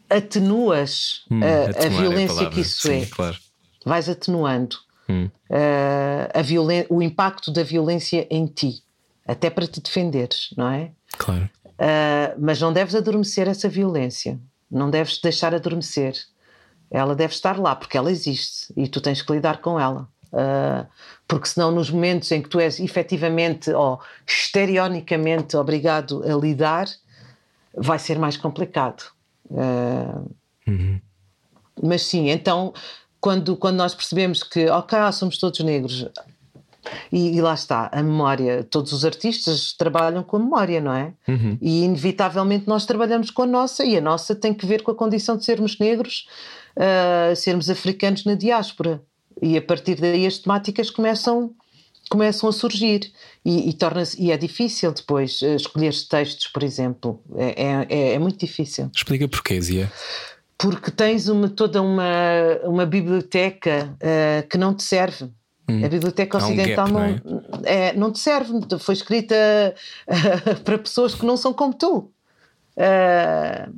Atenuas hum, a, a, violência a que isso Sim, é. Claro vais atenuando hum. uh, o impacto da violência em ti, até para te defenderes, não é? Claro. Uh, mas não deves adormecer essa violência, não deves deixar adormecer. Ela deve estar lá, porque ela existe e tu tens que lidar com ela. Uh, porque senão, nos momentos em que tu és efetivamente ou estereonicamente obrigado a lidar, vai ser mais complicado. Uh, uhum. Mas sim, então quando, quando nós percebemos que, ok, ah, somos todos negros, e, e, lá está, a memória. Todos os artistas trabalham com a memória, não é? Uhum. E inevitavelmente nós trabalhamos com a nossa, e a nossa tem que ver com a condição de sermos negros, uh, sermos africanos na diáspora. E a partir daí as temáticas começam, começam a surgir. E, e torna-se e é difícil depois uh, escolher textos, por exemplo. É, é, é muito difícil. Explica porquê, Zia porque tens uma, toda uma, uma biblioteca uh, que não te serve. Hum. A Biblioteca Ocidental um gap, não, não, é? É, não, te serve, foi escrita uh, para pessoas que não são como tu. Uh,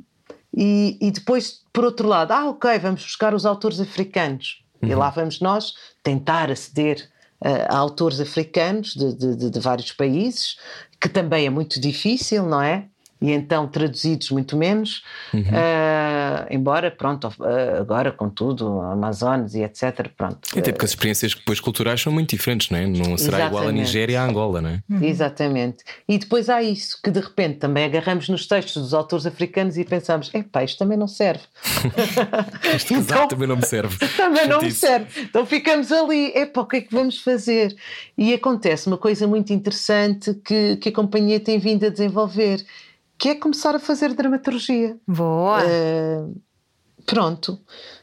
e, e, depois, por outro lado, ah, ok, vamos buscar os autores africanos. Uhum. E lá vamos nós tentar aceder a autores africanos de, de, de vários países, que também é muito difícil, não é? E então traduzidos muito menos, uhum. uh, embora, pronto, uh, agora com tudo, Amazonas e etc. Pronto. Até porque as experiências depois culturais são muito diferentes, não é? Não será Exatamente. igual a Nigéria e a Angola, não é? Uhum. Exatamente. E depois há isso, que de repente também agarramos nos textos dos autores africanos e pensamos: epá, isto também não serve. este então, também não me serve. Também não me serve. Então ficamos ali, epá, o que é que vamos fazer? E acontece uma coisa muito interessante que, que a companhia tem vindo a desenvolver que é começar a fazer dramaturgia. Boa! Uh, pronto.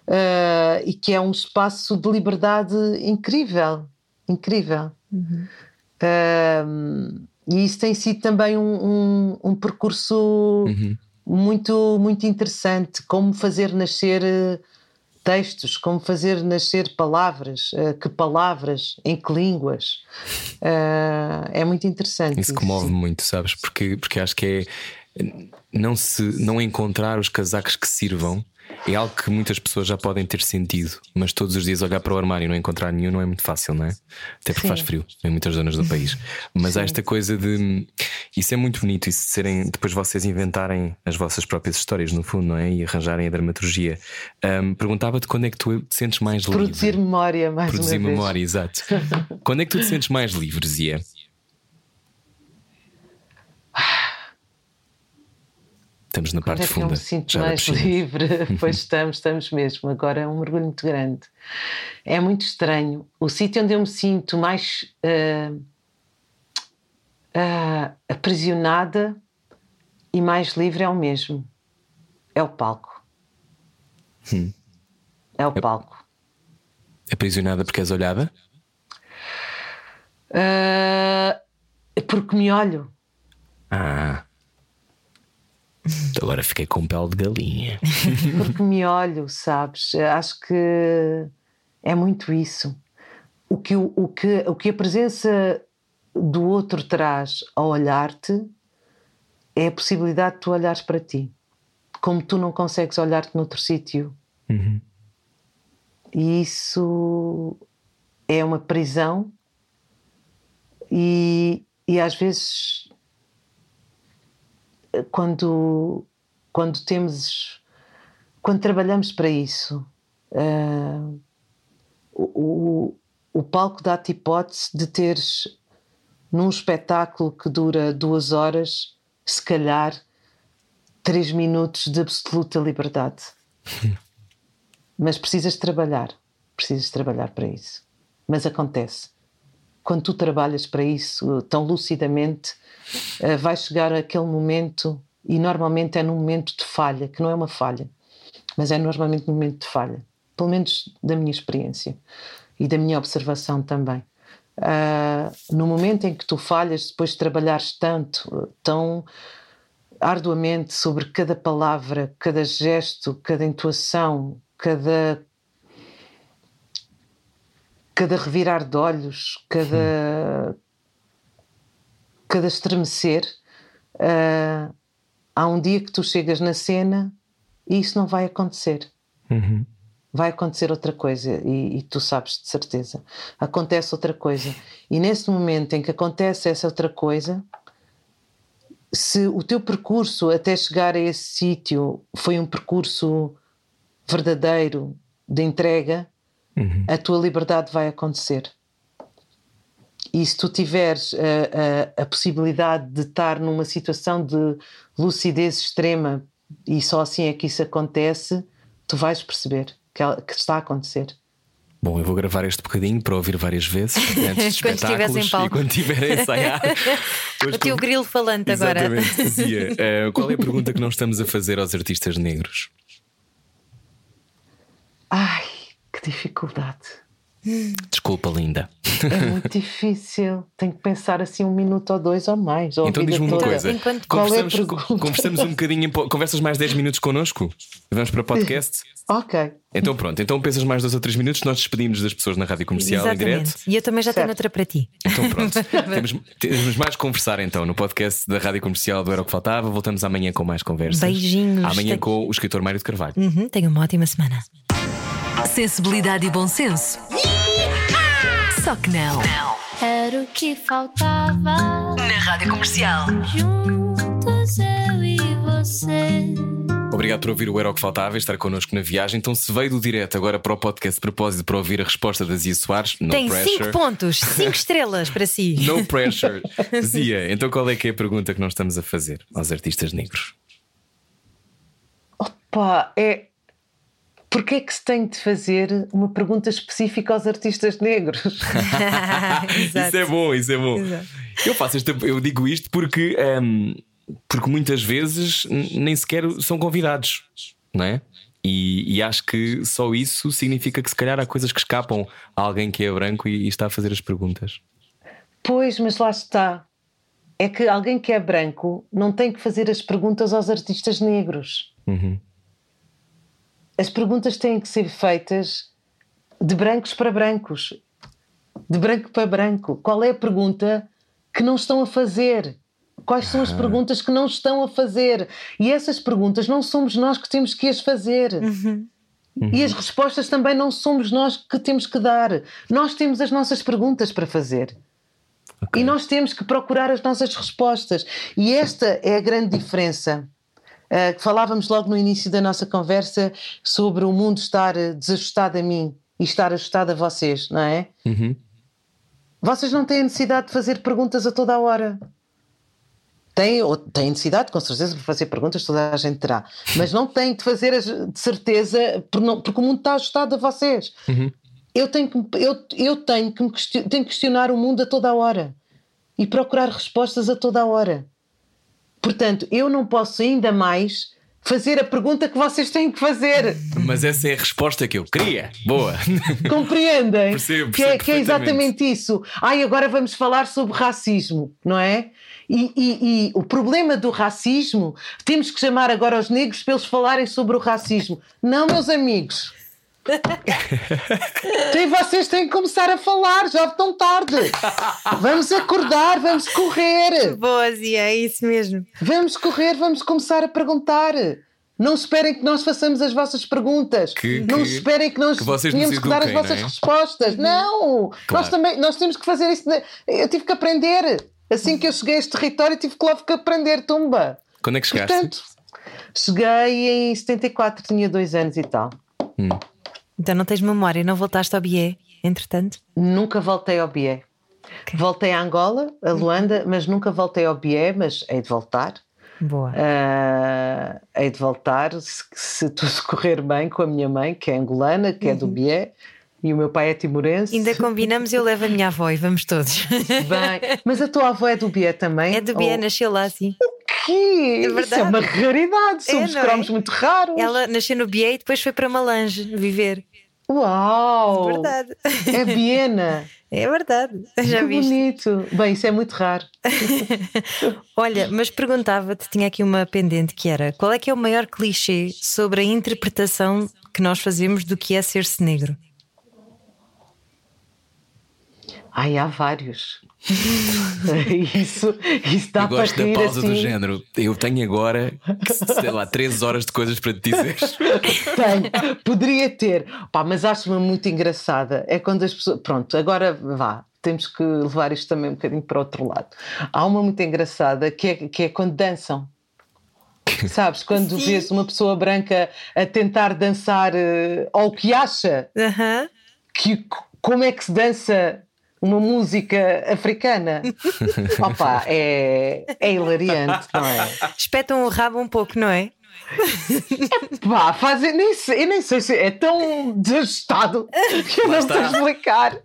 Uh, e que é um espaço de liberdade incrível. Incrível. Uhum. Uh, e isso tem sido também um, um, um percurso uhum. muito, muito interessante. Como fazer nascer textos, como fazer nascer palavras, que palavras, em que línguas. é muito interessante. Isso comove muito, sabes? Porque, porque acho que é não se não encontrar os casacos que sirvam é algo que muitas pessoas já podem ter sentido, mas todos os dias olhar para o armário e não encontrar nenhum não é muito fácil, não é? Até porque Sim. faz frio em muitas zonas do país. Mas Sim. há esta coisa de. Isso é muito bonito, isso de serem. Depois vocês inventarem as vossas próprias histórias, no fundo, não é? E arranjarem a dramaturgia. Um, Perguntava-te quando é que tu te sentes mais livre. Produzir memória, mais Produzir memória, exato. quando é que tu te sentes mais livre, Zia? Estamos na parte é funda. Eu me sinto mais livre, pois estamos, estamos mesmo. Agora é um mergulho muito grande. É muito estranho. O sítio onde eu me sinto mais uh, uh, aprisionada e mais livre é o mesmo. É o palco. Hum. É o é, palco. Aprisionada porque és olhada? Uh, porque me olho. Ah. Agora fiquei com pele de galinha. Porque me olho, sabes? Acho que é muito isso. O que, o, o que, o que a presença do outro traz ao olhar-te é a possibilidade de tu olhares para ti. Como tu não consegues olhar-te noutro sítio. Uhum. E isso é uma prisão e, e às vezes quando, quando temos, quando trabalhamos para isso, uh, o, o palco dá-te hipótese de teres num espetáculo que dura duas horas, se calhar três minutos de absoluta liberdade. Mas precisas trabalhar, precisas trabalhar para isso. Mas acontece. Quando tu trabalhas para isso tão lucidamente, uh, vai chegar aquele momento, e normalmente é num momento de falha, que não é uma falha, mas é normalmente num momento de falha, pelo menos da minha experiência e da minha observação também. Uh, no momento em que tu falhas, depois de trabalhares tanto, tão arduamente sobre cada palavra, cada gesto, cada entoação, cada cada revirar de olhos, cada cada estremecer, uh, há um dia que tu chegas na cena e isso não vai acontecer. Uhum. Vai acontecer outra coisa e, e, tu sabes de certeza. Acontece outra coisa. E nesse momento em que acontece essa outra coisa, se o teu percurso até chegar a esse sítio foi um percurso verdadeiro de entrega, uhum. a tua liberdade vai acontecer. E se tu tiveres a, a, a, possibilidade de estar numa situação de lucidez extrema e só assim é que isso acontece, tu vais perceber que, que está a acontecer. Bom, eu vou gravar este bocadinho para ouvir várias vezes antes de Quando estiveres em espetáculos palco. e quando estiver a ensaiar. O teu grilo falante agora. Dizia. eh, qual é a pergunta que nós estamos a fazer aos artistas negros? Ai, que dificuldade. Desculpa, linda. É muito difícil. Tenho que pensar assim um minuto ou dois ou mais. ou Então diz-me uma toda. coisa. Enquanto- Qual é a Conversamos, pergunta? conversamos um bocadinho, conversas mais 10 minutos connosco? Vamos para podcast? Ok. Então pronto, então pensas mais dois ou três minutos, nós despedimos das pessoas na rádio comercial em direto. Exatamente. E eu também já tenho Certo. outra para ti. Então pronto, temos, temos mais conversar então no podcast da Rádio Comercial do Era o que Faltava. Voltamos amanhã com mais conversas. Beijinhos. Amanhã Tenho- com o escritor Mário de Carvalho. Uhum, tenha uma ótima semana. Sensibilidade e bom senso. Só que não. Era o que faltava. Na Rádio Comercial. Juntos eu e você. Obrigado por ouvir o Era o que Faltava e estar connosco na viagem. Então, se veio do direto agora para o podcast de propósito para ouvir a resposta da Zia Soares, no Tem pressure. 5 pontos, 5 estrelas para si. No pressure. Zia, então qual é que é a pergunta que nós estamos a fazer aos artistas negros? Opa, é. Porquê é que se tem de fazer uma pergunta específica aos artistas negros? Isso é bom, isso é bom. Eu faço esta, eu digo isto porque, hum, porque muitas vezes nem sequer são convidados, não é? E, e acho que só isso significa que se calhar há coisas que escapam a alguém que é branco e, e está a fazer as perguntas. Pois, mas lá está. É que alguém que é branco não tem que fazer as perguntas aos artistas negros. Uhum. As perguntas têm que ser feitas de brancos para brancos. De branco para branco. Qual é a pergunta que não estão a fazer? Quais são as perguntas que não estão a fazer? E essas perguntas não somos nós que temos que as fazer. E as respostas também não somos nós que temos que dar. Nós temos as nossas perguntas para fazer. Ok. E nós temos que procurar as nossas respostas. E esta é a grande diferença. Uh, que falávamos logo no início da nossa conversa sobre o mundo estar uh, desajustado a mim e estar ajustado a vocês, não é? Uhum. Vocês não têm necessidade de fazer perguntas a toda a hora. Têm, ou têm necessidade, com certeza, de fazer perguntas, toda a gente terá. Mas não têm de fazer as- de certeza, porque o mundo está ajustado a vocês. Eu tenho que, eu, eu tenho, que me tenho que questionar o mundo a toda a hora e procurar respostas a toda a hora. Portanto, eu não posso ainda mais fazer a pergunta que vocês têm que fazer. Mas essa é a resposta que eu queria. Boa. Compreendem? Percebo, que, é, percebo que é exatamente isso. Ai, agora vamos falar sobre racismo, não é? E, e- e o problema do racismo, temos que chamar agora os negros para eles falarem sobre o racismo. Não, meus amigos. Tem, vocês têm que começar a falar, já estão tarde. Vamos acordar, vamos correr. Boa, Zia, é isso mesmo. Vamos correr, vamos começar a perguntar. Não esperem que nós façamos as vossas perguntas. Que- não que- esperem que nós que vocês nos tenhamos que dar as eduquem, vossas não é? respostas. Não! Claro. Nós também nós temos que fazer isso. Eu tive que aprender. Assim que eu cheguei a este território, tive que logo que aprender, tumba. Quando é que chegaste? Portanto, cheguei em 74, tinha dois anos e tal. Então não tens memória, não voltaste ao BIE, entretanto? Nunca voltei ao BIE. Voltei a Angola, a Luanda, mas nunca voltei ao BIE, mas hei de voltar. Boa. Ah, hei de voltar se, se tudo correr bem com a minha mãe, que é angolana, que é do Bié, e o meu pai é timorense. Ainda combinamos, eu levo a minha avó e vamos todos. Bem, mas a tua avó é do Bié também? É do BIE, Ou- nasceu lá, sim. Que? É Isso é verdade. uma raridade, somos não é? cromos muito raros. Ela nasceu no BIE e depois foi para Malange viver. Uau! Verdade. É Biena. É verdade. Já que viste? bonito. Bem, isso é muito raro. Olha, mas perguntava-te, tinha aqui uma pendente que era: qual é que é o maior clichê sobre a interpretação que nós fazemos do que é ser-se negro? Ai, há vários. isso, isso dá eu para gosto da pausa assim. do género. Eu tenho agora, sei lá, 3 horas de coisas para te dizer. Tenho, poderia ter. Pá, mas acho-me muito engraçada. É quando as pessoas. Pronto, agora vá. Temos que levar isto também um bocadinho para o outro lado. Há uma muito engraçada que é, que é quando dançam. Sabes? Quando vês uma pessoa branca a tentar dançar, eh, ou que acha Aham. que como é que se dança uma música africana. Opa, é, é hilariante, não é? Espetam o rabo um pouco, não é? Pá, fazem, nem sei, eu nem sei se é tão desajustado que eu não sei explicar.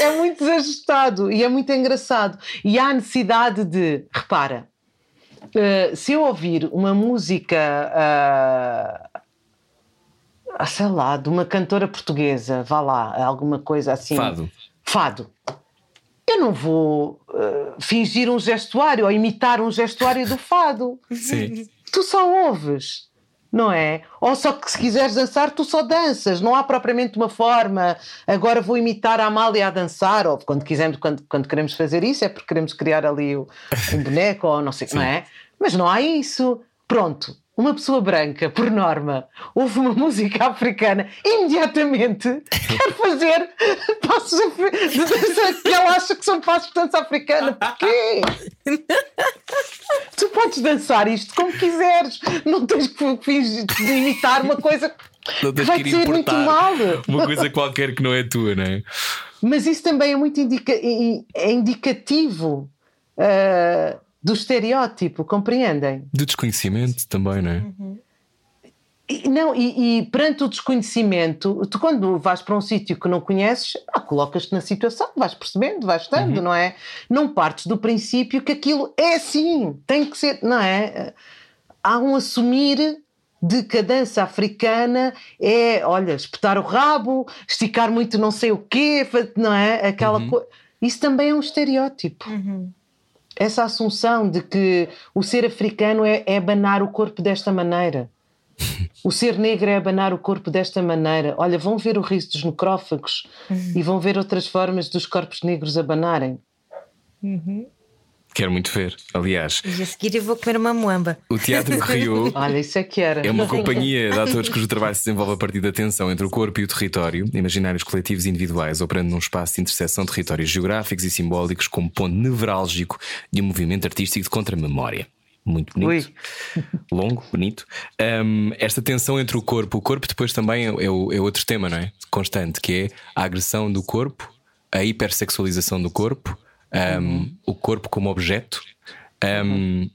É muito desajustado e é muito engraçado. E há necessidade de, repara, uh, se eu ouvir uma música, uh, sei lá, de uma cantora portuguesa, vá lá, alguma coisa assim. Fado. Fado. Eu não vou uh, fingir um gestuário ou imitar um gestuário do fado. Sim. Tu só ouves não é? Ou só que se quiseres dançar, tu só danças, não há propriamente uma forma, agora vou imitar a Amália a dançar, ou quando quisermos, quando, quando queremos fazer isso, é porque queremos criar ali o, um boneco, ou não sei, não é? Mas não há isso. Pronto, uma pessoa branca, por norma, ouve uma música africana, imediatamente quer fazer passos de dança que ela acha que são passos de dança africana. Porquê? tu podes dançar isto como quiseres, não tens que fingir imitar uma coisa não tens vai que ser muito mal. Uma coisa qualquer que não é tua, não é? Mas isso também é muito indica é indicativo. Uh, do estereótipo, compreendem? Do desconhecimento também, não é? Uhum. E, não, e, e, perante o desconhecimento, tu quando vais para um sítio que não conheces, ah, colocas-te na situação, vais percebendo, vais estando, uhum. não é? Não partes do princípio que aquilo é assim, tem que ser, não é? Há um assumir de que a dança africana é, olha, espetar o rabo, esticar muito não sei o quê, não é? Aquela uhum. coisa. Isso também é um estereótipo. Uhum essa assunção de que o ser africano é, é abanar o corpo desta maneira. O ser negro é abanar o corpo desta maneira. Olha, vão ver o riso dos necrófagos uhum. e vão ver outras formas dos corpos negros abanarem. Uhum. Quero muito ver, aliás. E a seguir eu vou comer uma moamba. O Teatro Rio Olha, isso é que era. é uma companhia de atores cujo trabalho se desenvolve a partir da tensão entre o corpo e o território, imaginários coletivos e individuais, operando num espaço de interseção de territórios geográficos e simbólicos como ponto nevrálgico de um movimento artístico de contramemória. Muito bonito, Ui. longo, bonito. Um, esta tensão entre o corpo, o corpo depois também é, é, é outro tema, não é? Constante, que é a agressão do corpo, a hipersexualização do corpo um, uhum. o corpo como objeto. Um,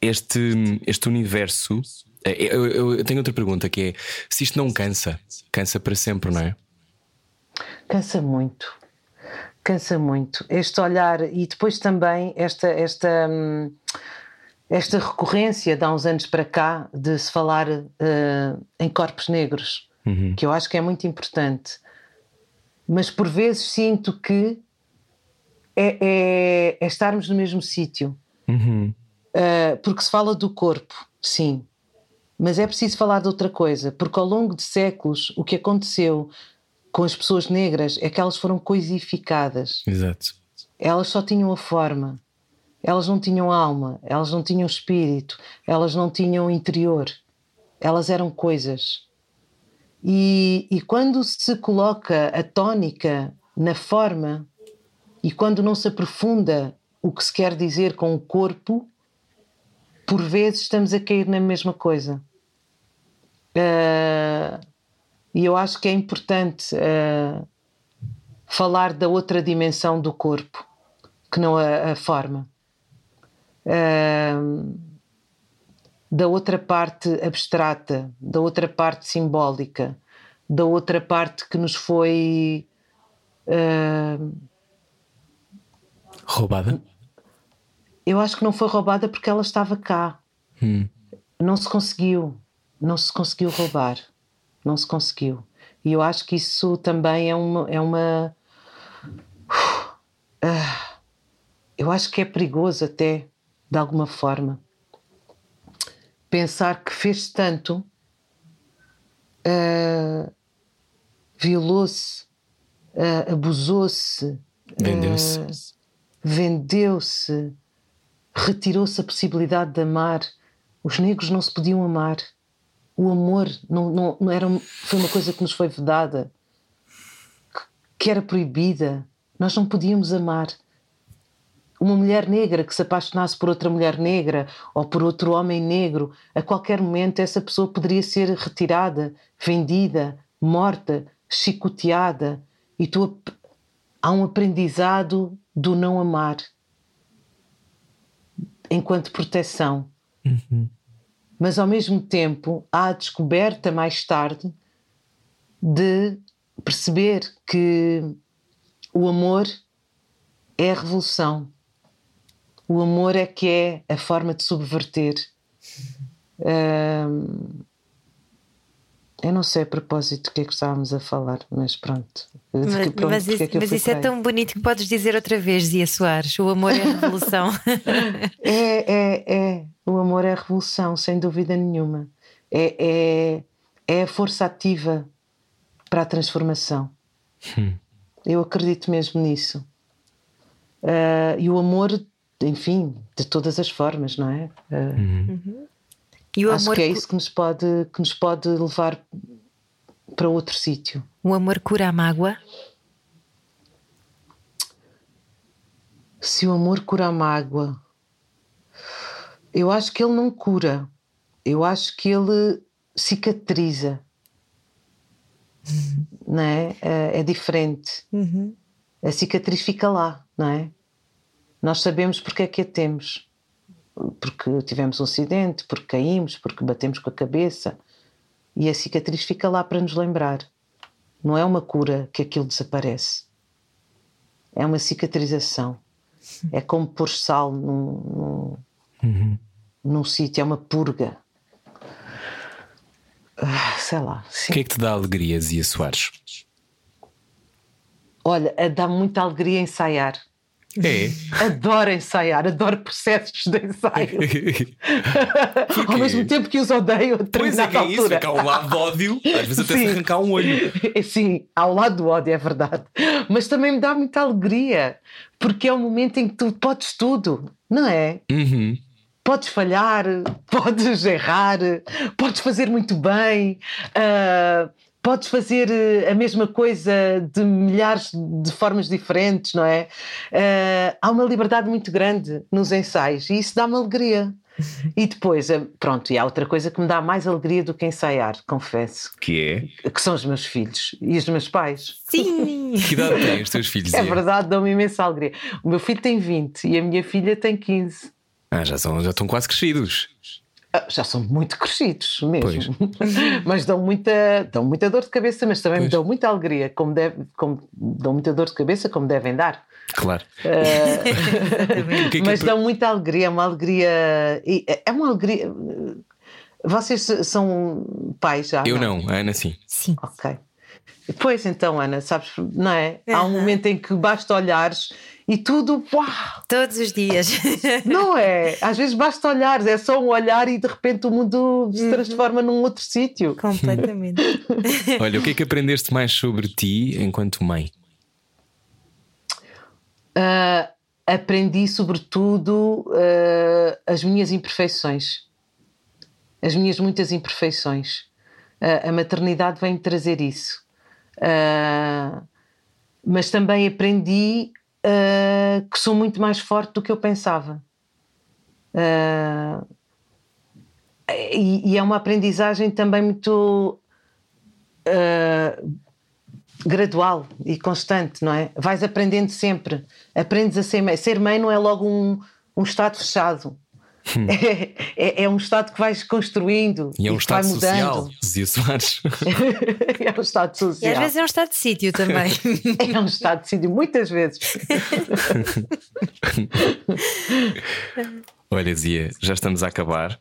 este, este universo. Eh, eu, eu, eu, tenho outra pergunta que é: se isto não cansa, cansa para sempre, não é? Cansa muito, cansa muito. Este olhar e depois também esta, esta, hum, esta recorrência de há uns anos para cá de se falar uh, em corpos negros, uhum. que eu acho que é muito importante. Mas por vezes sinto que é, é, é estarmos no mesmo sítio. Uhum. Uh, porque se fala do corpo, sim, mas é preciso falar de outra coisa, porque ao longo de séculos o que aconteceu com as pessoas negras é que elas foram coisificadas. Exato. Elas só tinham a forma, elas não tinham alma, elas não tinham espírito, elas não tinham interior, elas eram coisas. E, e quando se coloca a tónica na forma, e quando não se aprofunda o que se quer dizer com o corpo, por vezes estamos a cair na mesma coisa. Uh, e eu acho que é importante uh, falar da outra dimensão do corpo, que não a, a forma. Uh, da outra parte abstrata, da outra parte simbólica, da outra parte que nos foi uh, Roubada? Eu acho que não foi roubada porque ela estava cá. Hum. Não se conseguiu. Não se conseguiu roubar. Não se conseguiu. E eu acho que isso também é uma. É uma uh, eu acho que é perigoso até, de alguma forma, pensar que fez tanto, uh, violou-se, uh, abusou-se. Vendeu-se vendeu-se, retirou-se a possibilidade de amar. Os negros não se podiam amar. O amor não, não, não era, foi uma coisa que nos foi vedada, que era proibida. Nós não podíamos amar. Uma mulher negra que se apaixonasse por outra mulher negra ou por outro homem negro, a qualquer momento essa pessoa poderia ser retirada, vendida, morta, chicoteada. E tu há um aprendizado do não amar enquanto proteção. Uhum. mas ao mesmo tempo há a descoberta mais tarde de perceber que o amor é a revolução. O amor é que é a forma de subverter. Hum, eu não sei a propósito do que é que estávamos a falar, mas pronto. Mas, pronto, mas, isso, é, mas isso é, tão bonito que podes dizer outra vez, Zia Soares: o amor é a revolução. é, é, é. O amor é a revolução, sem dúvida nenhuma. É, é, é a força ativa para a transformação. Hum. Eu acredito mesmo nisso. Uh, e o amor, enfim, de todas as formas, não é? Uh, uhum. E o acho amor que é isso que nos pode, que nos pode levar para outro sítio. O amor cura a mágoa? Se o amor cura a mágoa, eu acho que ele não cura. Eu acho que ele cicatriza. Uhum. Não é? é? É diferente. Uhum. A cicatriz fica lá, não é? Nós sabemos porque é que a temos porque tivemos um acidente, porque caímos, porque batemos com a cabeça. E a cicatriz fica lá para nos lembrar. Não é uma cura que aquilo desaparece. É uma cicatrização. É como pôr sal num, num, uhum. num sítio, é uma purga. Ah, sei lá. O que é que te dá alegria, Zia Soares? Olha, dá muita alegria ensaiar. É. Adoro ensaiar, adoro processos de ensaio. Ao mesmo tempo que os odeio. Pois é, que é isso, é que há um lado de ódio, às vezes até Sim. se arrancar um olho. Sim, há um lado do ódio, é verdade. Mas também me dá muita alegria, porque é o momento em que tu podes tudo, não é? Uhum. Podes falhar, podes errar, podes fazer muito bem. Uh, podes fazer eh, a mesma coisa de milhares de formas diferentes, não é? Uh, há uma liberdade muito grande nos ensaios e isso dá-me alegria. E depois, eh, pronto, e há outra coisa que me dá mais alegria do que ensaiar, confesso. Que é? Que são os meus filhos e os meus pais. Sim! que idade têm os teus filhos? É verdade, dão-me imensa alegria. O meu filho tem 20 e a minha filha tem 15. Ah, já, são, já estão quase crescidos. Ah, já são muito crescidos mesmo, mas dão muita, dão muita dor de cabeça, mas também pois. me dão muita alegria, como, deve, como dão muita dor de cabeça, como devem dar. Claro. Uh, que é mas dão muita alegria, uma alegria. É uma alegria. Vocês são pais já? Eu não, não a Ana sim. Sim. Ok. Pois então, Ana, sabes, não é? Uhum. Há um momento em que basta olhares e tudo, uau! Todos os dias. Não é? Às vezes basta olhar, é só um olhar e de repente o mundo se uhum. transforma num outro sítio. Completamente. Olha, o que é que aprendeste mais sobre ti enquanto mãe? Uh, aprendi, sobretudo, uh, as minhas imperfeições, as minhas muitas imperfeições. Uh, a maternidade vem-me trazer isso. Mas também aprendi uh, que sou muito mais forte do que eu pensava. Uh, e, e, é uma aprendizagem também muito gradual e constante, não é? Vais aprendendo sempre. Aprendes a ser mãe. Ser mãe não é logo um, um estado fechado. Hum. É, é, um estado que vais construindo. E é um e estado social, dizia Soares. é um estado social. E às vezes é um estado de sítio também. é um estado de sítio, muitas vezes. Olha, Zia, já estamos a acabar.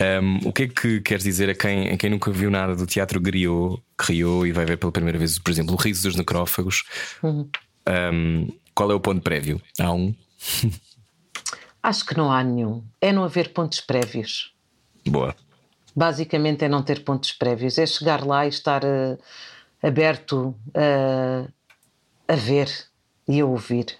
Um, o que é que queres dizer a quem, a quem nunca viu nada do teatro Griot, criou e vai ver pela primeira vez, por exemplo, o Riso dos Necrófagos? Uhum. Um, qual é o ponto prévio? Há um? Acho que não há nenhum. É não haver pontos prévios. Boa. Basicamente é não ter pontos prévios. É chegar lá e estar uh, aberto uh, a ver e a ouvir.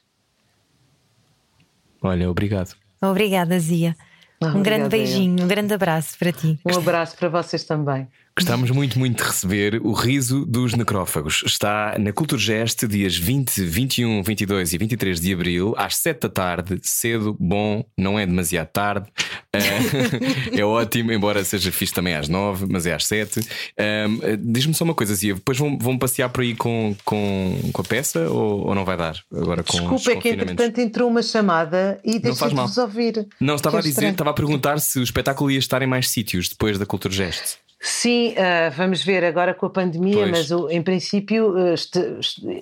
Olha, obrigado. Obrigada, Zia. um grande beijinho, um grande abraço para ti. Um abraço para vocês também. Gostamos muito, muito de receber o riso dos necrófagos. Está na Culturgest dias 20, 21, 22 e 23 de abril, às 7 da tarde, cedo, bom, não é demasiado tarde. Uh, é ótimo, embora seja fixe também às 9, mas é às 7. Uh, Diz-me só uma coisa, Zia, depois vão, vão passear por aí com, com, com a peça ou, ou não vai dar? Agora com Desculpa, é que entretanto entrou uma chamada e deixei-vos ouvir. Não, estava a dizer, estranho. estava a perguntar se o espetáculo ia estar em mais sítios depois da Culturgest. Sim, uh, vamos ver agora com a pandemia, pois. mas uh, em princípio uh,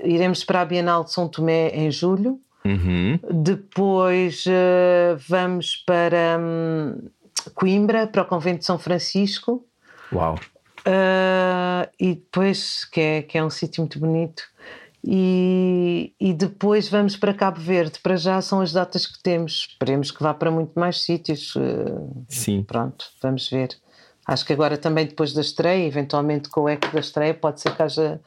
iremos para a Bienal de São Tomé em julho. Uhum. Depois uh, vamos para um, Coimbra, para o Convento de São Francisco. Uau! Uh, e depois, que é, que é um sítio muito bonito. E, e, depois vamos para Cabo Verde. Para já são as datas que temos. Esperemos que vá para muito mais sítios. Sim. Pronto, vamos ver. Acho que agora também depois da estreia, eventualmente com o eco da estreia, pode ser que haja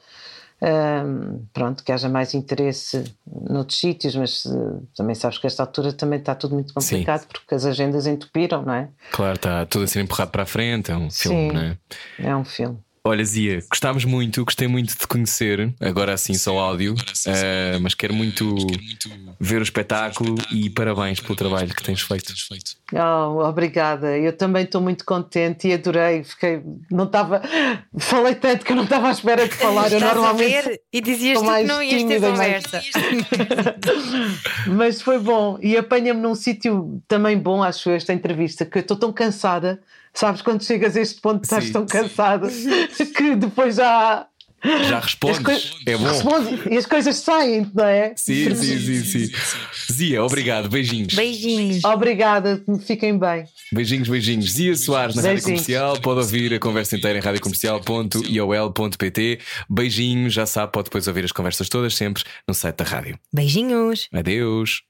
um, pronto, que haja mais interesse noutros sítios, mas uh, também sabes que esta altura também está tudo muito complicado Sim. porque as agendas entupiram, não é? Claro, está tudo a ser empurrado para a frente, é um Sim, filme, não é? É um filme. Olha, Zia, gostámos muito, gostei muito de te conhecer, agora assim só áudio, uh, mas quero muito ver o espetáculo e parabéns pelo trabalho que tens feito. Oh, obrigada, eu também estou muito contente e adorei. Fiquei, não estava, falei tanto que eu não estava à espera de falar. eu normalmente e dizias que não ias ter conversa. mas foi bom. E apanha-me num sítio também bom, acho eu, esta entrevista, que eu estou tão cansada Sabes, quando chegas a este ponto, estás Sim. tão cansado que depois já. Já respondes, é bom. Responde, e as coisas saem, não é? Sim, sim, sim, sim. Zia, obrigado, beijinhos. Beijinhos. Obrigada, fiquem bem. Beijinhos, beijinhos. Zia Soares na beijinhos. Rádio Comercial. Pode ouvir a conversa inteira em radiocomercial.iol.pt. Beijinhos, já sabe, pode depois ouvir as conversas todas sempre no site da rádio. Beijinhos. Adeus.